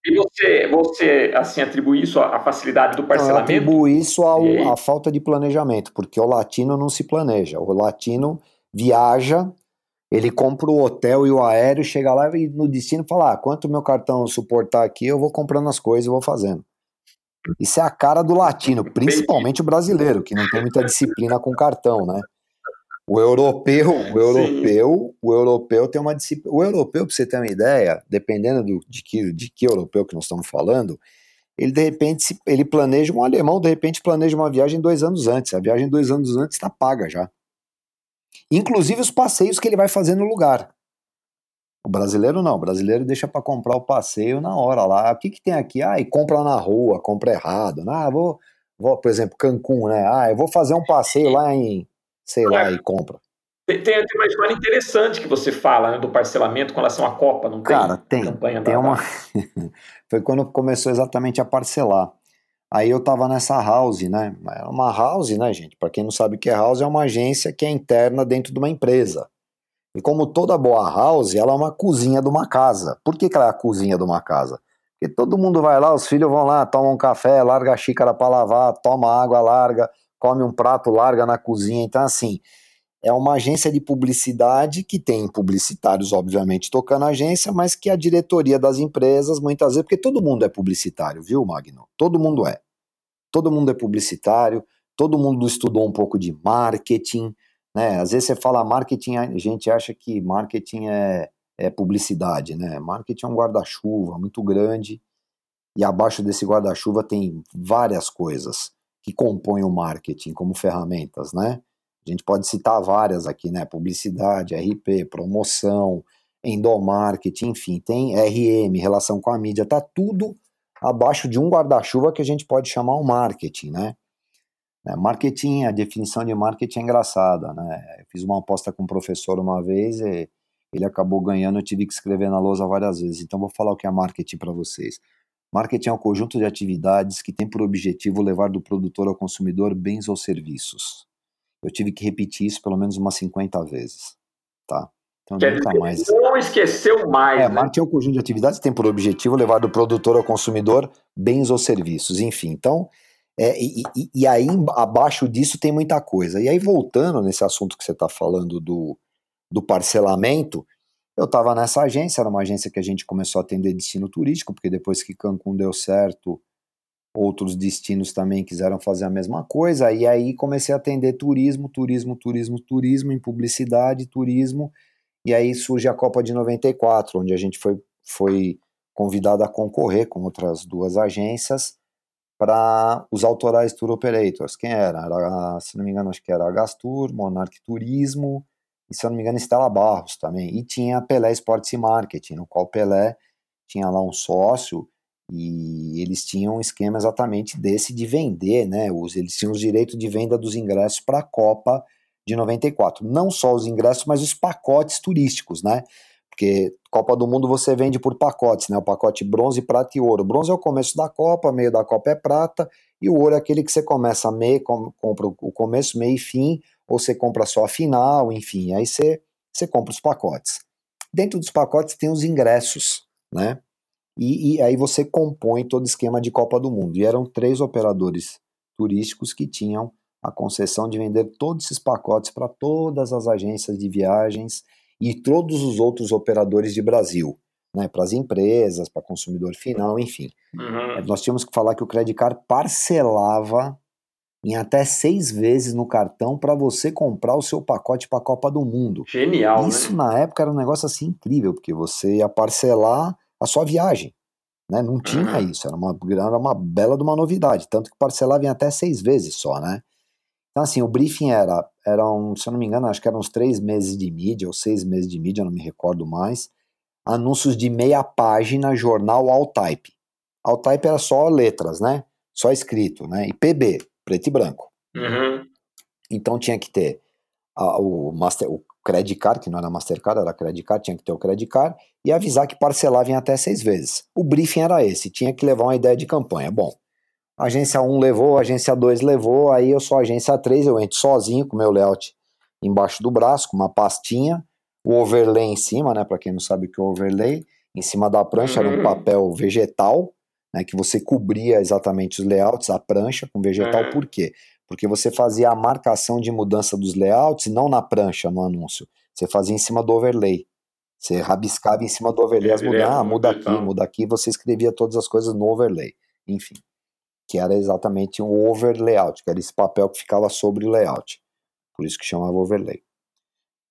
E você, você assim, atribui isso à facilidade do parcelamento? Eu atribuo isso ao, à falta de planejamento, porque o latino não se planeja. O latino viaja ele compra o hotel e o aéreo, chega lá e no destino fala: ah, quanto meu cartão suportar aqui, eu vou comprando as coisas e vou fazendo. Isso é a cara do latino, principalmente o brasileiro, que não tem muita disciplina com cartão, né? O europeu, o europeu, Sim. o europeu tem uma disciplina. O europeu, para você ter uma ideia, dependendo do, de, que, de que europeu que nós estamos falando, ele de repente ele planeja um alemão, de repente planeja uma viagem dois anos antes. A viagem dois anos antes está paga já. Inclusive os passeios que ele vai fazer no lugar. O brasileiro não, o brasileiro deixa para comprar o passeio na hora lá. O que, que tem aqui? Ah, e compra na rua, compra errado. Ah, vou, vou, por exemplo, Cancún, né? Ah, eu vou fazer um passeio lá em, sei lá, e compra. Tem, tem, uma história interessante que você fala né, do parcelamento com relação à Copa, não tem? Cara, tem. Campanha tem da, uma... Foi quando começou exatamente a parcelar. Aí eu tava nessa house, né? Era uma house, né, gente? Para quem não sabe o que é house, é uma agência que é interna dentro de uma empresa. E como toda boa house, ela é uma cozinha de uma casa. Por que, que ela é a cozinha de uma casa? Porque todo mundo vai lá, os filhos vão lá, tomam um café, larga a xícara para lavar, toma água, larga, come um prato, larga na cozinha. Então, assim, é uma agência de publicidade que tem publicitários, obviamente, tocando a agência, mas que a diretoria das empresas, muitas vezes, porque todo mundo é publicitário, viu, Magno? Todo mundo é. Todo mundo é publicitário, todo mundo estudou um pouco de marketing, né? Às vezes você fala marketing, a gente acha que marketing é, é publicidade, né? Marketing é um guarda-chuva muito grande e abaixo desse guarda-chuva tem várias coisas que compõem o marketing como ferramentas, né? A gente pode citar várias aqui, né? Publicidade, RP, promoção, endomarketing, enfim, tem RM, relação com a mídia, tá tudo abaixo de um guarda-chuva que a gente pode chamar o marketing, né? É, marketing, a definição de marketing é engraçada, né? Eu fiz uma aposta com um professor uma vez e ele acabou ganhando, eu tive que escrever na lousa várias vezes. Então vou falar o que é marketing para vocês. Marketing é um conjunto de atividades que tem por objetivo levar do produtor ao consumidor bens ou serviços. Eu tive que repetir isso pelo menos umas 50 vezes, tá? Então Quer nunca mais. Não esqueceu mais. É, né? marketing é um conjunto de atividades que tem por objetivo levar do produtor ao consumidor bens ou serviços, enfim. Então, é, e, e, e, aí, abaixo disso, tem muita coisa. E aí, voltando nesse assunto que você está falando do, do parcelamento, eu estava nessa agência, era uma agência que a gente começou a atender destino turístico, porque depois que Cancún deu certo, outros destinos também quiseram fazer a mesma coisa, e aí comecei a atender turismo, turismo, turismo, turismo, em publicidade, turismo, e aí surge a Copa de 94, onde a gente foi, foi convidado a concorrer com outras duas agências, para os autorais tour operators. Quem era? era? Se não me engano, acho que era a Gastur, Monarch Turismo e, se não me engano, Estela Barros também. E tinha a Pelé Sports e Marketing, no qual Pelé tinha lá um sócio e eles tinham um esquema exatamente desse de vender, né? Eles tinham os direitos de venda dos ingressos para a Copa de 94. Não só os ingressos, mas os pacotes turísticos, né? Porque Copa do Mundo você vende por pacotes, né? O pacote bronze, prata e ouro. O bronze é o começo da Copa, meio da Copa é prata, e o ouro é aquele que você começa meio, compra o começo, meio e fim, ou você compra só a final, enfim, aí você, você compra os pacotes. Dentro dos pacotes tem os ingressos, né? E, e aí você compõe todo o esquema de Copa do Mundo. E eram três operadores turísticos que tinham a concessão de vender todos esses pacotes para todas as agências de viagens e todos os outros operadores de Brasil, né, para as empresas, para consumidor final, enfim. Uhum. Nós tínhamos que falar que o Credit Card parcelava em até seis vezes no cartão para você comprar o seu pacote para a Copa do Mundo. Genial, Isso né? na época era um negócio assim incrível, porque você ia parcelar a sua viagem. Né? Não tinha uhum. isso, era uma, era uma bela de uma novidade, tanto que parcelava em até seis vezes só, né? Então, assim, o briefing era, eram, se eu não me engano, acho que eram uns três meses de mídia, ou seis meses de mídia, não me recordo mais. Anúncios de meia página, jornal all type. All type era só letras, né? Só escrito, né? E PB, preto e branco. Uhum. Então tinha que ter a, o, master, o credit card, que não era Mastercard, era credit card, tinha que ter o credit card, e avisar que parcelava em até seis vezes. O briefing era esse, tinha que levar uma ideia de campanha. Bom, agência 1 levou, agência 2 levou, aí eu sou agência 3, eu entro sozinho com meu layout embaixo do braço, com uma pastinha, o overlay em cima, né, para quem não sabe o que é overlay, em cima da prancha era um uhum. papel vegetal, né, que você cobria exatamente os layouts, a prancha com vegetal, uhum. por quê? Porque você fazia a marcação de mudança dos layouts não na prancha, no anúncio, você fazia em cima do overlay. Você rabiscava em cima do overlay as mudanças, ah, muda aqui, muda aqui, você escrevia todas as coisas no overlay, enfim. que era exatamente um over layout, que era esse papel que ficava sobre o layout. Por isso que chamava overlay.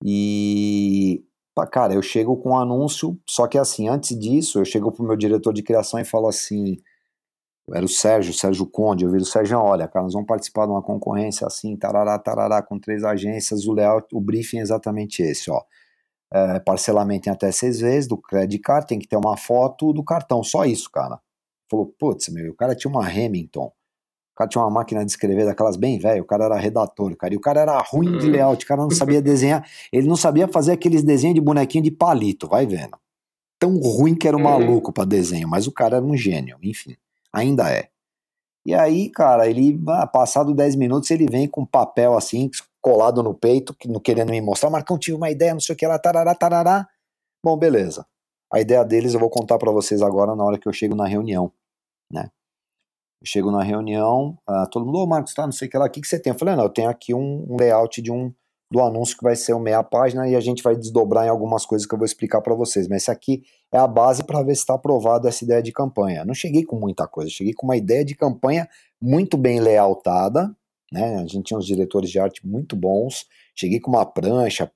E, cara, eu chego com um anúncio, só que assim, antes disso, eu chego pro meu diretor de criação e falo assim, era o Sérgio, o Sérgio Conde, eu vi o Sérgio, olha, cara, nós vamos participar de uma concorrência assim, tarará, tarará, com três agências, o layout, o briefing é exatamente esse, ó. É, parcelamento em até seis vezes do credit card, tem que ter uma foto do cartão, só isso, cara. Falou, putz, meu, o cara tinha uma Remington, o cara tinha uma máquina de escrever daquelas bem velho, o cara era redator, cara, e o cara era ruim de hum. layout, o cara não sabia desenhar, ele não sabia fazer aqueles desenhos de bonequinho de palito, vai vendo. Tão ruim que era um uhum. maluco para desenho, mas o cara era um gênio, enfim. Ainda é. E aí, cara, ele, ah, passado 10 minutos, ele vem com papel assim, colado no peito, querendo me mostrar. Marcão, tive uma ideia, não sei o que lá, tarará, tarará. Bom, beleza. A ideia deles eu vou contar para vocês agora na hora que eu chego na reunião, né? Eu chego na reunião, uh, todo mundo, ô Marcos, tá, não sei o que lá, o que, que você tem? Eu falei, não, eu tenho aqui um, um layout de um, do anúncio que vai ser uma meia página e a gente vai desdobrar em algumas coisas que eu vou explicar para vocês. Mas esse aqui é a base para ver se está aprovado essa ideia de campanha. Não cheguei com muita coisa, cheguei com uma ideia de campanha muito bem lealtada, né? A gente tinha uns diretores de arte muito bons. Cheguei com uma prancha,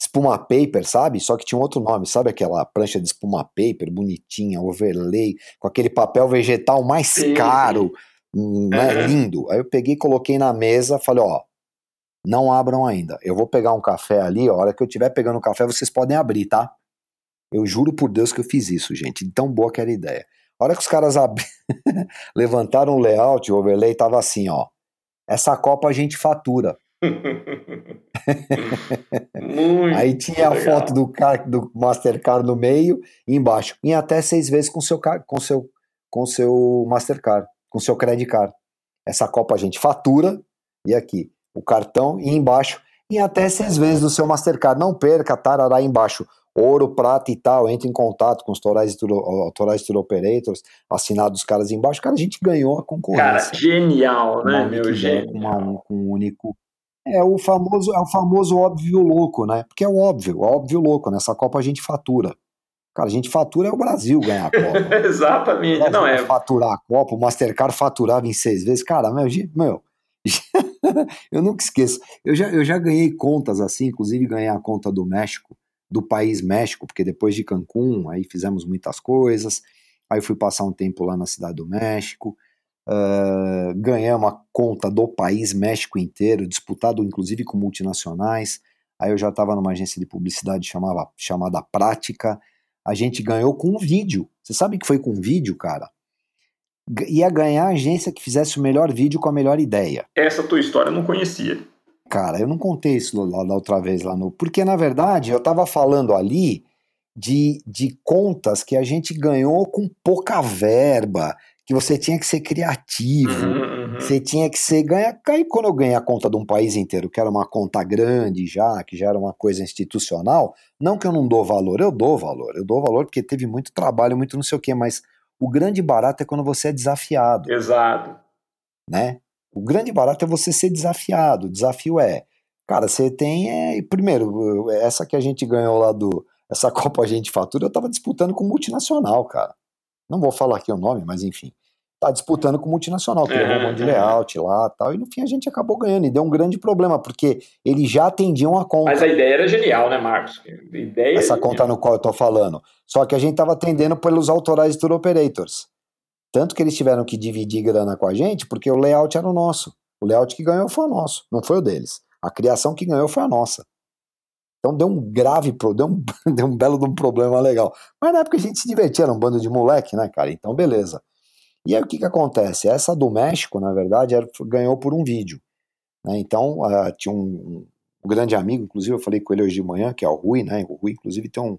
espuma paper, sabe? Só que tinha um outro nome, sabe aquela prancha de espuma paper bonitinha, overlay, com aquele papel vegetal mais caro, hum, né? Lindo. Aí eu peguei, coloquei na mesa, falei, ó, não abram ainda. Eu vou pegar um café ali, a hora que eu estiver pegando o café, vocês podem abrir, tá? Eu juro por Deus que eu fiz isso, gente. Tão boa que era a ideia. A hora que os caras ab... levantaram o layout, o overlay tava assim, ó. Essa Copa a gente fatura. Aí tinha a foto do, do Mastercard no meio e embaixo. Em até seis vezes com seu, com seu, com seu Mastercard, com seu credit card. Essa Copa a gente fatura e aqui o cartão e embaixo em até seis vezes do seu Mastercard. Não perca, tarará embaixo. Ouro, prata e tal, entre em contato com os Torais Tour, Tour Operators, assinados os caras embaixo. Cara, a gente ganhou a concorrência. Cara, genial, né, meu gênio. Com, com um único. É o famoso, é o famoso óbvio louco, né? Porque é o óbvio, óbvio louco. Nessa Copa a gente fatura. Cara, a gente fatura é o Brasil ganhar a Copa. Exatamente, não é. Faturar a Copa, o Mastercard faturava em seis vezes. Cara, meu, meu eu nunca esqueço. Eu já, eu já ganhei contas assim, inclusive ganhei a conta do México, do país México, porque depois de Cancún, aí fizemos muitas coisas. Aí fui passar um tempo lá na cidade do México. Uh, ganhei uma conta do país México inteiro, disputado inclusive com multinacionais. Aí eu já estava numa agência de publicidade chamava, chamada Prática. A gente ganhou com um vídeo. Você sabe que foi com vídeo, cara? Ia ganhar a agência que fizesse o melhor vídeo com a melhor ideia. Essa tua história eu não conhecia. Cara, eu não contei isso lá, da outra vez lá no. Porque, na verdade, eu estava falando ali de, de contas que a gente ganhou com pouca verba, que você tinha que ser criativo, uhum, uhum. você tinha que ser. Ganha, aí quando eu ganhei a conta de um país inteiro, que era uma conta grande já, que já era uma coisa institucional, não que eu não dou valor, eu dou valor, eu dou valor porque teve muito trabalho, muito não sei o quê, mas o grande barato é quando você é desafiado. Exato. Né? O grande barato é você ser desafiado. O desafio é, cara, você tem. É, primeiro, essa que a gente ganhou lá do. Essa Copa a gente fatura, eu tava disputando com multinacional, cara. Não vou falar aqui o nome, mas enfim tá disputando com multinacional, que levou um monte de layout lá tal, e no fim a gente acabou ganhando, e deu um grande problema, porque eles já atendiam a conta. Mas a ideia era genial, né, Marcos? Ideia Essa conta no qual eu tô falando. Só que a gente tava atendendo pelos autorais tour operators. Tanto que eles tiveram que dividir grana com a gente, porque o layout era o nosso. O layout que ganhou foi o nosso, não foi o deles. A criação que ganhou foi a nossa. Então deu um grave, deu um, deu um belo de um problema legal. Mas na época a gente se divertia, era um bando de moleque, né, cara? Então beleza. E aí o que, que acontece? Essa do México, na verdade, era, ganhou por um vídeo. Né? Então, uh, tinha um, um, grande amigo, inclusive eu falei com ele hoje de manhã, que é o Rui, né? O Rui, inclusive, tem um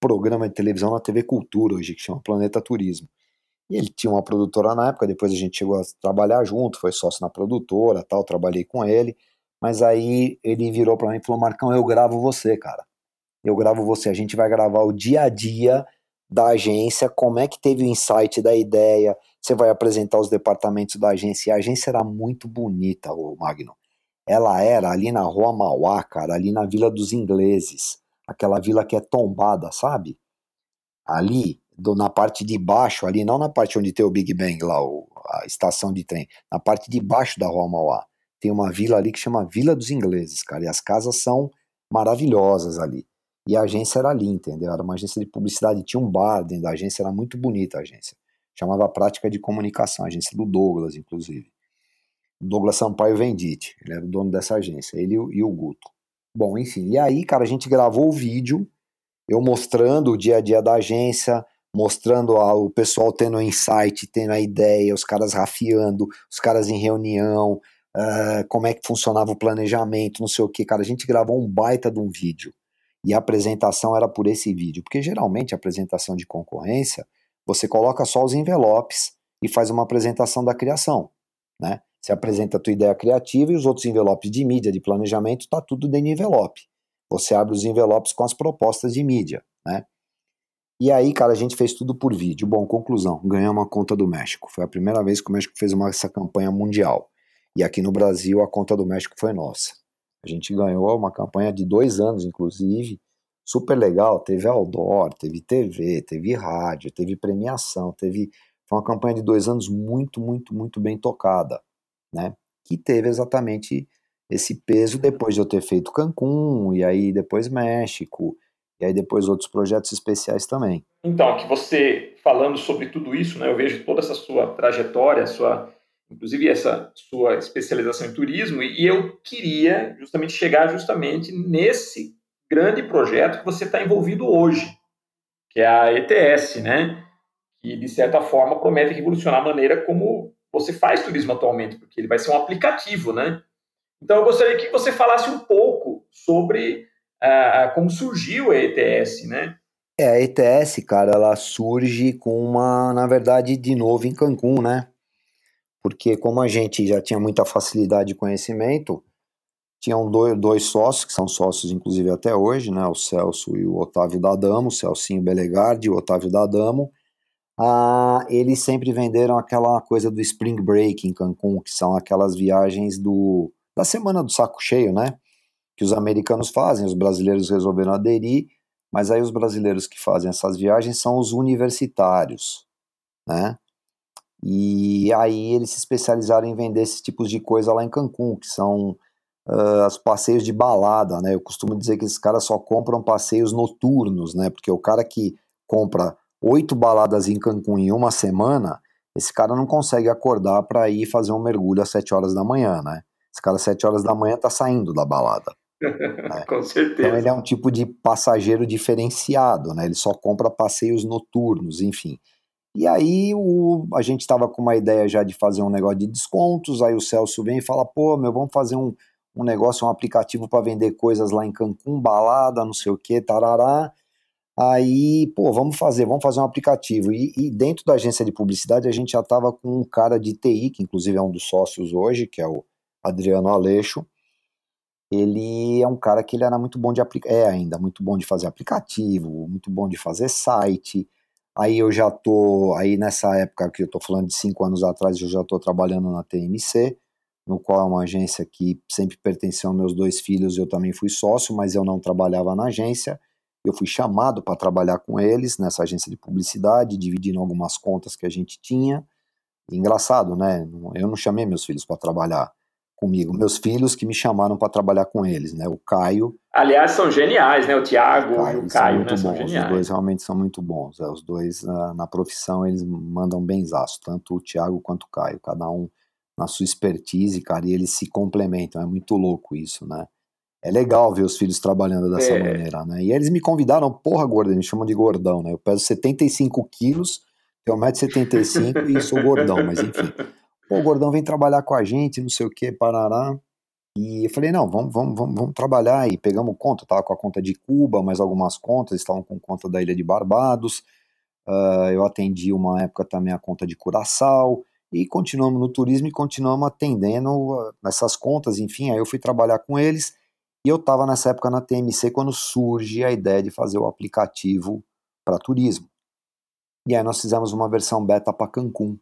programa de televisão na TV Cultura hoje, que chama Planeta Turismo. E ele tinha uma produtora na época, depois a gente chegou a trabalhar junto, foi sócio na produtora tal, trabalhei com ele. Mas aí ele virou para mim e falou: Marcão, eu gravo você, cara. Eu gravo você. A gente vai gravar o dia a dia da agência, como é que teve o insight da ideia, você vai apresentar os departamentos da agência. E a agência era muito bonita, o Magno. Ela era ali na Rua Mauá, cara, ali na Vila dos Ingleses. Aquela vila que é tombada, sabe? Ali, do, na parte de baixo, ali, não na parte onde tem o Big Bang, lá, o, a estação de trem, na parte de baixo da Rua Mauá, tem uma vila ali que chama Vila dos Ingleses, cara, e as casas são maravilhosas ali. E a agência era ali, entendeu? Era uma agência de publicidade, tinha um bar dentro da agência, era muito bonita a agência. Chamava Prática de Comunicação, agência do Douglas, inclusive. Douglas Sampaio Vendite, ele era o dono dessa agência, ele e o Guto. Bom, enfim, e aí, cara, a gente gravou o vídeo, eu mostrando o dia a dia da agência, mostrando o pessoal tendo insight, tendo a ideia, os caras rafiando, os caras em reunião, uh, como é que funcionava o planejamento, não sei o que, cara. A gente gravou um baita de um vídeo. E a apresentação era por esse vídeo, porque geralmente a apresentação de concorrência, você coloca só os envelopes e faz uma apresentação da criação, né? Você apresenta a tua ideia criativa e os outros envelopes de mídia, de planejamento, tá tudo dentro de envelope. Você abre os envelopes com as propostas de mídia, né? E aí, cara, a gente fez tudo por vídeo. Bom, conclusão, ganhamos a conta do México. Foi a primeira vez que o México fez uma, essa campanha mundial. E aqui no Brasil, a conta do México foi nossa. A gente ganhou uma campanha de dois anos, inclusive, super legal. Teve outdoor, teve TV, teve rádio, teve premiação, teve. Foi uma campanha de dois anos muito, muito, muito bem tocada né? Que teve exatamente esse peso depois de eu ter feito Cancún, e aí depois México, e aí depois outros projetos especiais também. Então, que você falando sobre tudo isso, né, eu vejo toda essa sua trajetória, sua, inclusive essa sua especialização em turismo, e eu queria justamente chegar justamente nesse grande projeto que você está envolvido hoje, que é a ETS, né? Que de certa forma promete revolucionar a maneira como você faz turismo atualmente, porque ele vai ser um aplicativo, né? Então, eu gostaria que você falasse um pouco sobre uh, como surgiu a ETS, né? É, a ETS, cara, ela surge com uma, na verdade, de novo em Cancún, né? Porque como a gente já tinha muita facilidade de conhecimento, tinham dois, dois sócios, que são sócios inclusive até hoje, né? O Celso e o Otávio D'Adamo, o Celcinho Belegardi e o Otávio D'Adamo ah, eles sempre venderam aquela coisa do Spring Break em Cancún, que são aquelas viagens do, da semana do saco cheio, né? Que os americanos fazem, os brasileiros resolveram aderir, mas aí os brasileiros que fazem essas viagens são os universitários, né? E aí eles se especializaram em vender esses tipos de coisa lá em Cancún, que são uh, os passeios de balada, né? Eu costumo dizer que esses caras só compram passeios noturnos, né? Porque o cara que compra oito baladas em Cancún em uma semana, esse cara não consegue acordar para ir fazer um mergulho às sete horas da manhã, né? Esse cara às sete horas da manhã tá saindo da balada. Né? Com certeza. Então ele é um tipo de passageiro diferenciado, né? Ele só compra passeios noturnos, enfim. E aí o, a gente estava com uma ideia já de fazer um negócio de descontos, aí o Celso vem e fala, pô, meu, vamos fazer um, um negócio, um aplicativo para vender coisas lá em Cancún, balada, não sei o que, tarará. Aí, pô, vamos fazer, vamos fazer um aplicativo. E, e dentro da agência de publicidade, a gente já estava com um cara de TI, que inclusive é um dos sócios hoje, que é o Adriano Aleixo. Ele é um cara que ele era muito bom de aplicar, é ainda muito bom de fazer aplicativo, muito bom de fazer site. Aí eu já tô, aí nessa época que eu tô falando de cinco anos atrás, eu já tô trabalhando na TMC, no qual é uma agência que sempre pertenceu aos meus dois filhos, eu também fui sócio, mas eu não trabalhava na agência. Eu fui chamado para trabalhar com eles nessa agência de publicidade, dividindo algumas contas que a gente tinha. E engraçado, né? Eu não chamei meus filhos para trabalhar comigo, meus filhos que me chamaram para trabalhar com eles, né? O Caio. Aliás, são geniais, né? O Tiago e o Caio, são muito né? São bons. geniais. Os dois realmente são muito bons. É, os dois na, na profissão eles mandam benzaço, tanto o Tiago quanto o Caio, cada um na sua expertise, cara, e eles se complementam. É muito louco isso, né? é legal ver os filhos trabalhando dessa é. maneira, né? E eles me convidaram, porra, gordo, eles me chamam de gordão, né? Eu peso 75 quilos, tenho 1,75m e sou gordão, mas enfim. Pô, o gordão vem trabalhar com a gente, não sei o que, parará. E eu falei, não, vamos, vamos, vamos, vamos trabalhar. E pegamos conta, eu tava com a conta de Cuba, mais algumas contas, estavam com conta da Ilha de Barbados. Uh, eu atendi uma época também a conta de Curaçao. E continuamos no turismo e continuamos atendendo uh, essas contas, enfim. Aí eu fui trabalhar com eles e eu estava nessa época na TMC quando surge a ideia de fazer o aplicativo para turismo. E aí nós fizemos uma versão beta para Cancún.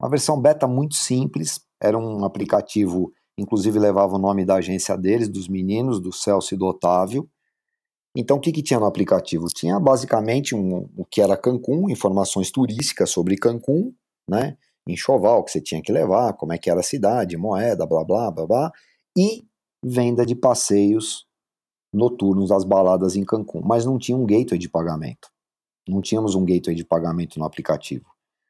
Uma versão beta muito simples, era um aplicativo, inclusive levava o nome da agência deles, dos meninos, do Celso e do Otávio, Então, o que, que tinha no aplicativo? Tinha basicamente um, o que era Cancún, informações turísticas sobre Cancún, né? Enxoval que você tinha que levar, como é que era a cidade, moeda, blá blá blá blá, e venda de passeios noturnos das baladas em Cancún. Mas não tinha um gateway de pagamento. Não tínhamos um gateway de pagamento no aplicativo.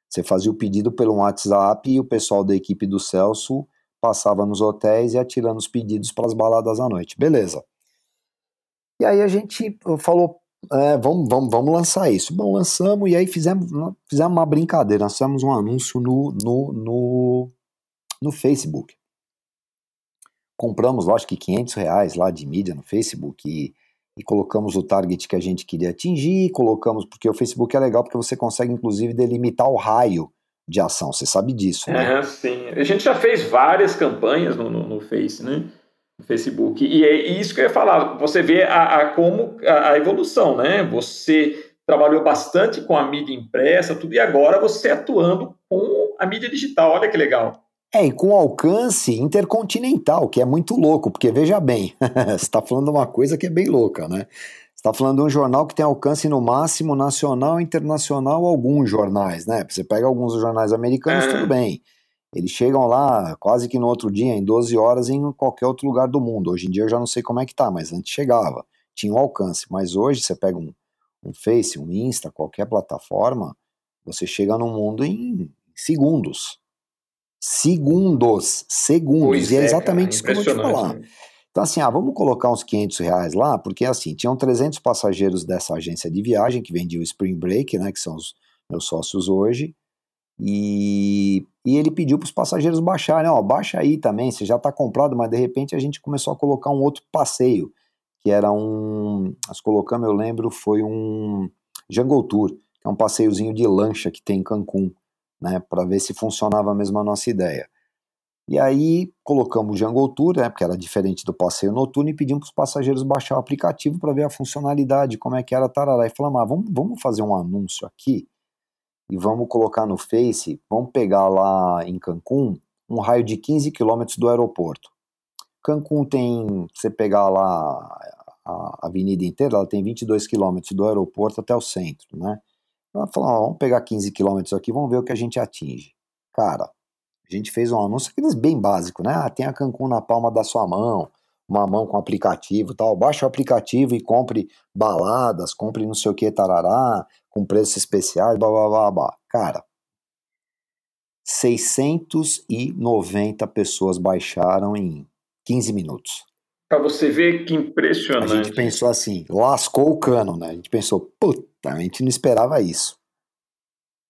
Você fazia o pedido pelo WhatsApp e o pessoal da equipe do Celso passava nos hotéis e atirando os pedidos para as baladas à noite. Beleza. E aí a gente falou, é, vamos, vamos, vamos lançar isso. Bom, lançamos e aí fizemos, fizemos uma brincadeira. Nós fizemos um anúncio no, no, no, no Facebook. Compramos, lógico que 500 reais lá de mídia no Facebook e, e colocamos o target que a gente queria atingir, colocamos, porque o Facebook é legal porque você consegue inclusive delimitar o raio de ação, você sabe disso, né? É, sim. A gente já fez várias campanhas no, no, no Face, né? Facebook. E é isso que eu ia falar. Você vê a, a como a, a, evolução, né? Você trabalhou bastante com a mídia impressa, tudo, e agora você atuando com a mídia digital. Olha que legal. É, e com alcance intercontinental, que é muito louco, porque veja bem, você está falando uma coisa que é bem louca, né? está falando de um jornal que tem alcance no máximo nacional e internacional, alguns jornais, né? Você pega alguns jornais americanos, tudo bem. Eles chegam lá quase que no outro dia, em 12 horas, em qualquer outro lugar do mundo. Hoje em dia eu já não sei como é que tá, mas antes chegava. Tinha um alcance. Mas hoje você pega um, um Face, um Insta, qualquer plataforma, você chega no mundo em segundos. Segundos. Segundos. Pois e é, é exatamente cara, isso que eu vou te falar. Né? Então, assim, ah, vamos colocar uns 500 reais lá, porque assim, tinham 300 passageiros dessa agência de viagem que vendia o Spring Break, né, que são os meus sócios hoje, e, e ele pediu para os passageiros baixarem, ó, baixa aí também, você já está comprado, mas de repente a gente começou a colocar um outro passeio, que era um, nós colocamos, eu lembro, foi um Jungle Tour, que é um passeiozinho de lancha que tem em Cancún, né, para ver se funcionava mesmo a nossa ideia. E aí colocamos o Jungle Tour, né, porque era diferente do passeio noturno, e pedimos para os passageiros baixar o aplicativo para ver a funcionalidade, como é que era, tarará. E falamos, ah, vamos, vamos fazer um anúncio aqui e vamos colocar no Face, vamos pegar lá em Cancún um raio de 15 quilômetros do aeroporto. Cancún tem, você pegar lá a avenida inteira, ela tem 22 quilômetros do aeroporto até o centro, né? Ela falou, vamos pegar 15 quilômetros aqui, vamos ver o que a gente atinge. Cara, a gente fez um anúncio aqueles bem básico, né? Ah, tem a Cancún na palma da sua mão, uma mão com aplicativo tal. Baixe o aplicativo e compre baladas, compre não sei o que, tarará, com preços especiais, blá blá blá blá. Cara, 690 pessoas baixaram em 15 minutos. Pra você ver que impressionante. A gente pensou assim, lascou o cano, né? A gente pensou, puta, a gente não esperava isso.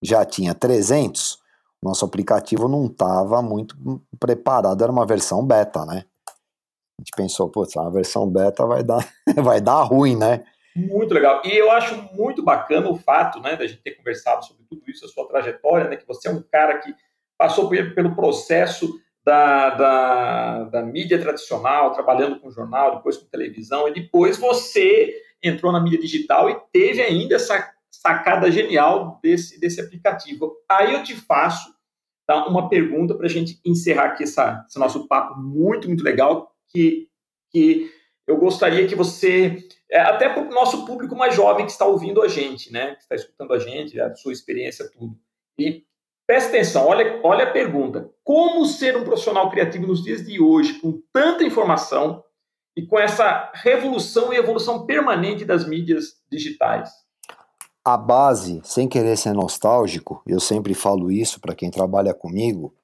Já tinha 300, nosso aplicativo não estava muito preparado, era uma versão beta, né? A gente pensou, putz, a versão beta vai dar, vai dar ruim, né? Muito legal. E eu acho muito bacana o fato, né, da gente ter conversado sobre tudo isso, a sua trajetória, né, que você é um cara que passou pelo processo da, da, da mídia tradicional, trabalhando com jornal, depois com televisão, e depois você entrou na mídia digital e teve ainda essa sacada genial desse, desse aplicativo. Aí eu te faço tá, uma pergunta para a gente encerrar aqui essa, esse nosso papo muito, muito legal, que, que eu gostaria que você, é, até para o nosso público mais jovem que está ouvindo a gente, né, que está escutando a gente, a sua experiência, tudo. E presta atenção, olha, olha a pergunta. Como ser um profissional criativo nos dias de hoje, com tanta informação e com essa revolução e evolução permanente das mídias digitais? a base, sem querer ser nostálgico, eu sempre falo isso para quem trabalha comigo,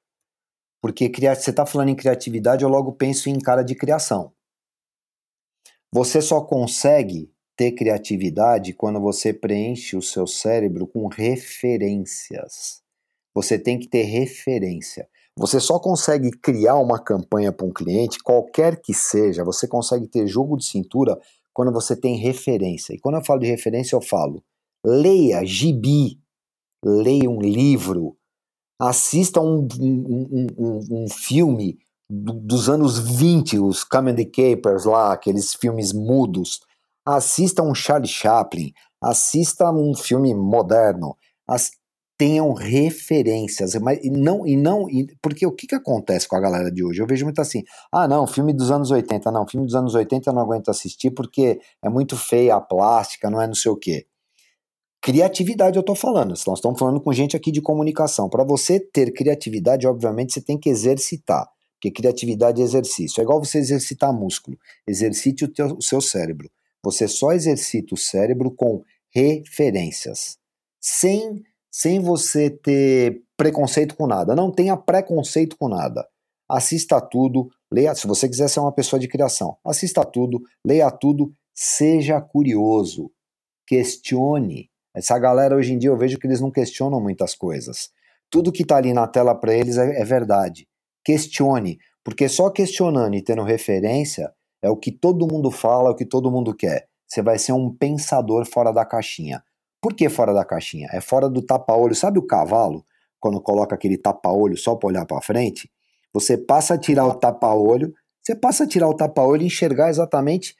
porque você está falando em criatividade, eu logo penso em cara de criação. Você só consegue ter criatividade quando você preenche o seu cérebro com referências. Você tem que ter referência. Você só consegue criar uma campanha para um cliente, qualquer que seja, você consegue ter jogo de cintura quando você tem referência. E quando eu falo de referência, eu falo leia gibi, leia um livro, assista um, um, um, um filme dos anos 20, os Comedy Capers lá, aqueles filmes mudos. Assista um Charlie Chaplin, assista um filme moderno. As, tenham referências, mas e não e não e, porque o que, que acontece com a galera de hoje? Eu vejo muito assim: "Ah, não, filme dos anos 80, não, filme dos anos 80 eu não aguento assistir porque é muito feia a plástica, não é não sei o quê". Criatividade eu tô falando, nós estamos falando com gente aqui de comunicação. Para você ter criatividade, obviamente você tem que exercitar, porque criatividade é exercício. É igual você exercitar músculo. Exercite o, teu, o seu cérebro. Você só exercita o cérebro com referências, sem sem você ter preconceito com nada. Não tenha preconceito com nada. Assista tudo, leia. Se você quiser ser uma pessoa de criação, assista tudo, leia tudo, seja curioso, questione. Essa galera hoje em dia eu vejo que eles não questionam muitas coisas. Tudo que está ali na tela para eles é, é verdade. Questione, porque só questionando e tendo referência é o que todo mundo fala, é o que todo mundo quer. Você vai ser um pensador fora da caixinha. Por que fora da caixinha? É fora do tapa-olho. Sabe o cavalo, quando coloca aquele tapa-olho só para olhar para frente? Você passa a tirar o tapa-olho, você passa a tirar o tapa-olho e enxergar exatamente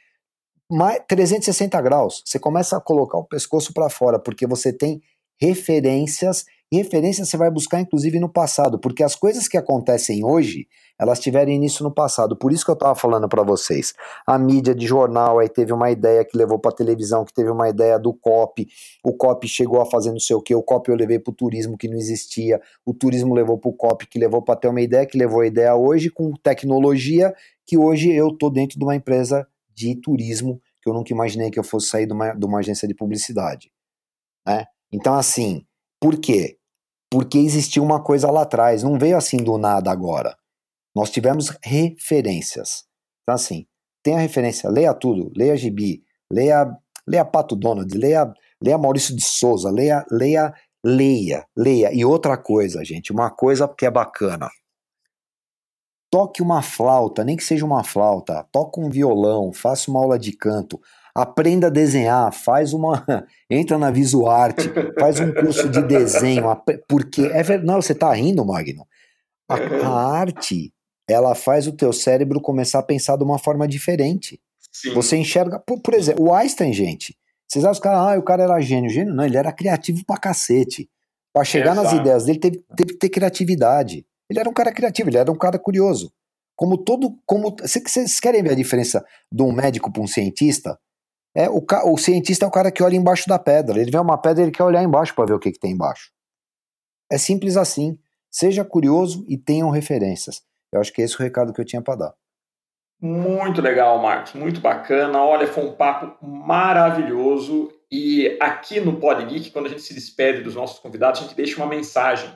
360 graus. Você começa a colocar o pescoço para fora, porque você tem referências, e referências você vai buscar inclusive no passado, porque as coisas que acontecem hoje, elas tiveram início no passado. Por isso que eu estava falando para vocês. A mídia de jornal aí teve uma ideia que levou para televisão, que teve uma ideia do COP. O COP chegou a fazer não sei o que. O COP eu levei para o turismo que não existia. O turismo levou para o COP que levou para ter uma ideia que levou a ideia hoje com tecnologia que hoje eu tô dentro de uma empresa de turismo que eu nunca imaginei que eu fosse sair de uma, de uma agência de publicidade. Né? Então assim, por quê? Porque existiu uma coisa lá atrás, não veio assim do nada agora. Nós tivemos referências. Então, assim, tenha referência, leia tudo, leia Gibi, leia, leia Pato Donald, leia, leia Maurício de Souza, leia, leia, leia, leia. E outra coisa, gente, uma coisa que é bacana. Toque uma flauta, nem que seja uma flauta, toque um violão, faça uma aula de canto, aprenda a desenhar, faz uma. entra na VisuArt, faz um curso de desenho, porque é verdade. Não, você está rindo, Magno. A, a, arte ela faz o teu cérebro começar a pensar de uma forma diferente. Sim. Você enxerga, por, por, exemplo, o Einstein, gente. Vocês acham que ah, o cara era gênio? Gênio não, ele era criativo pra cacete. Pra chegar Exato. nas ideias dele, teve, teve que ter criatividade. Ele era um cara criativo, ele era um cara curioso. Como todo. como Vocês querem ver a diferença de um médico para um cientista? É, o, o cientista é o cara que olha embaixo da pedra. Ele vê uma pedra ele quer olhar embaixo para ver o que, que tem embaixo. É simples assim. Seja curioso e tenham referências. Eu acho que esse é o recado que eu tinha para dar. Muito legal, Marcos, muito bacana. Olha, foi um papo maravilhoso. E aqui no PodGeek, quando a gente se despede dos nossos convidados, a gente deixa uma mensagem,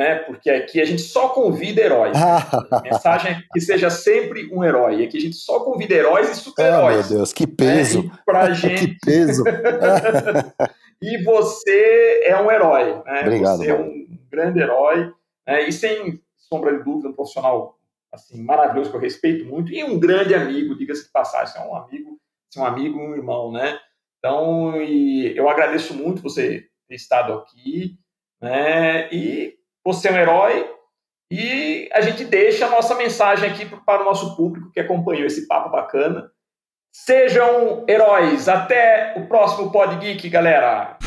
né? Porque aqui a gente só convida heróis. Né? mensagem é que seja sempre um herói. Aqui a gente só convida heróis e super-heróis. Oh, meu Deus, que peso! Né? Pra gente... que peso! e você é um herói, né? Obrigado. Você mano. é um grande herói. Né? E sem sombra de dúvida, um profissional assim, maravilhoso, que eu respeito muito, e um grande amigo, diga-se de passagem, é um amigo, um amigo um irmão, né? Então, eu agradeço muito você ter estado aqui, né? E você é um herói, e a gente deixa a nossa mensagem aqui para o nosso público que acompanhou esse papo bacana. Sejam heróis. Até o próximo Pod Geek, galera.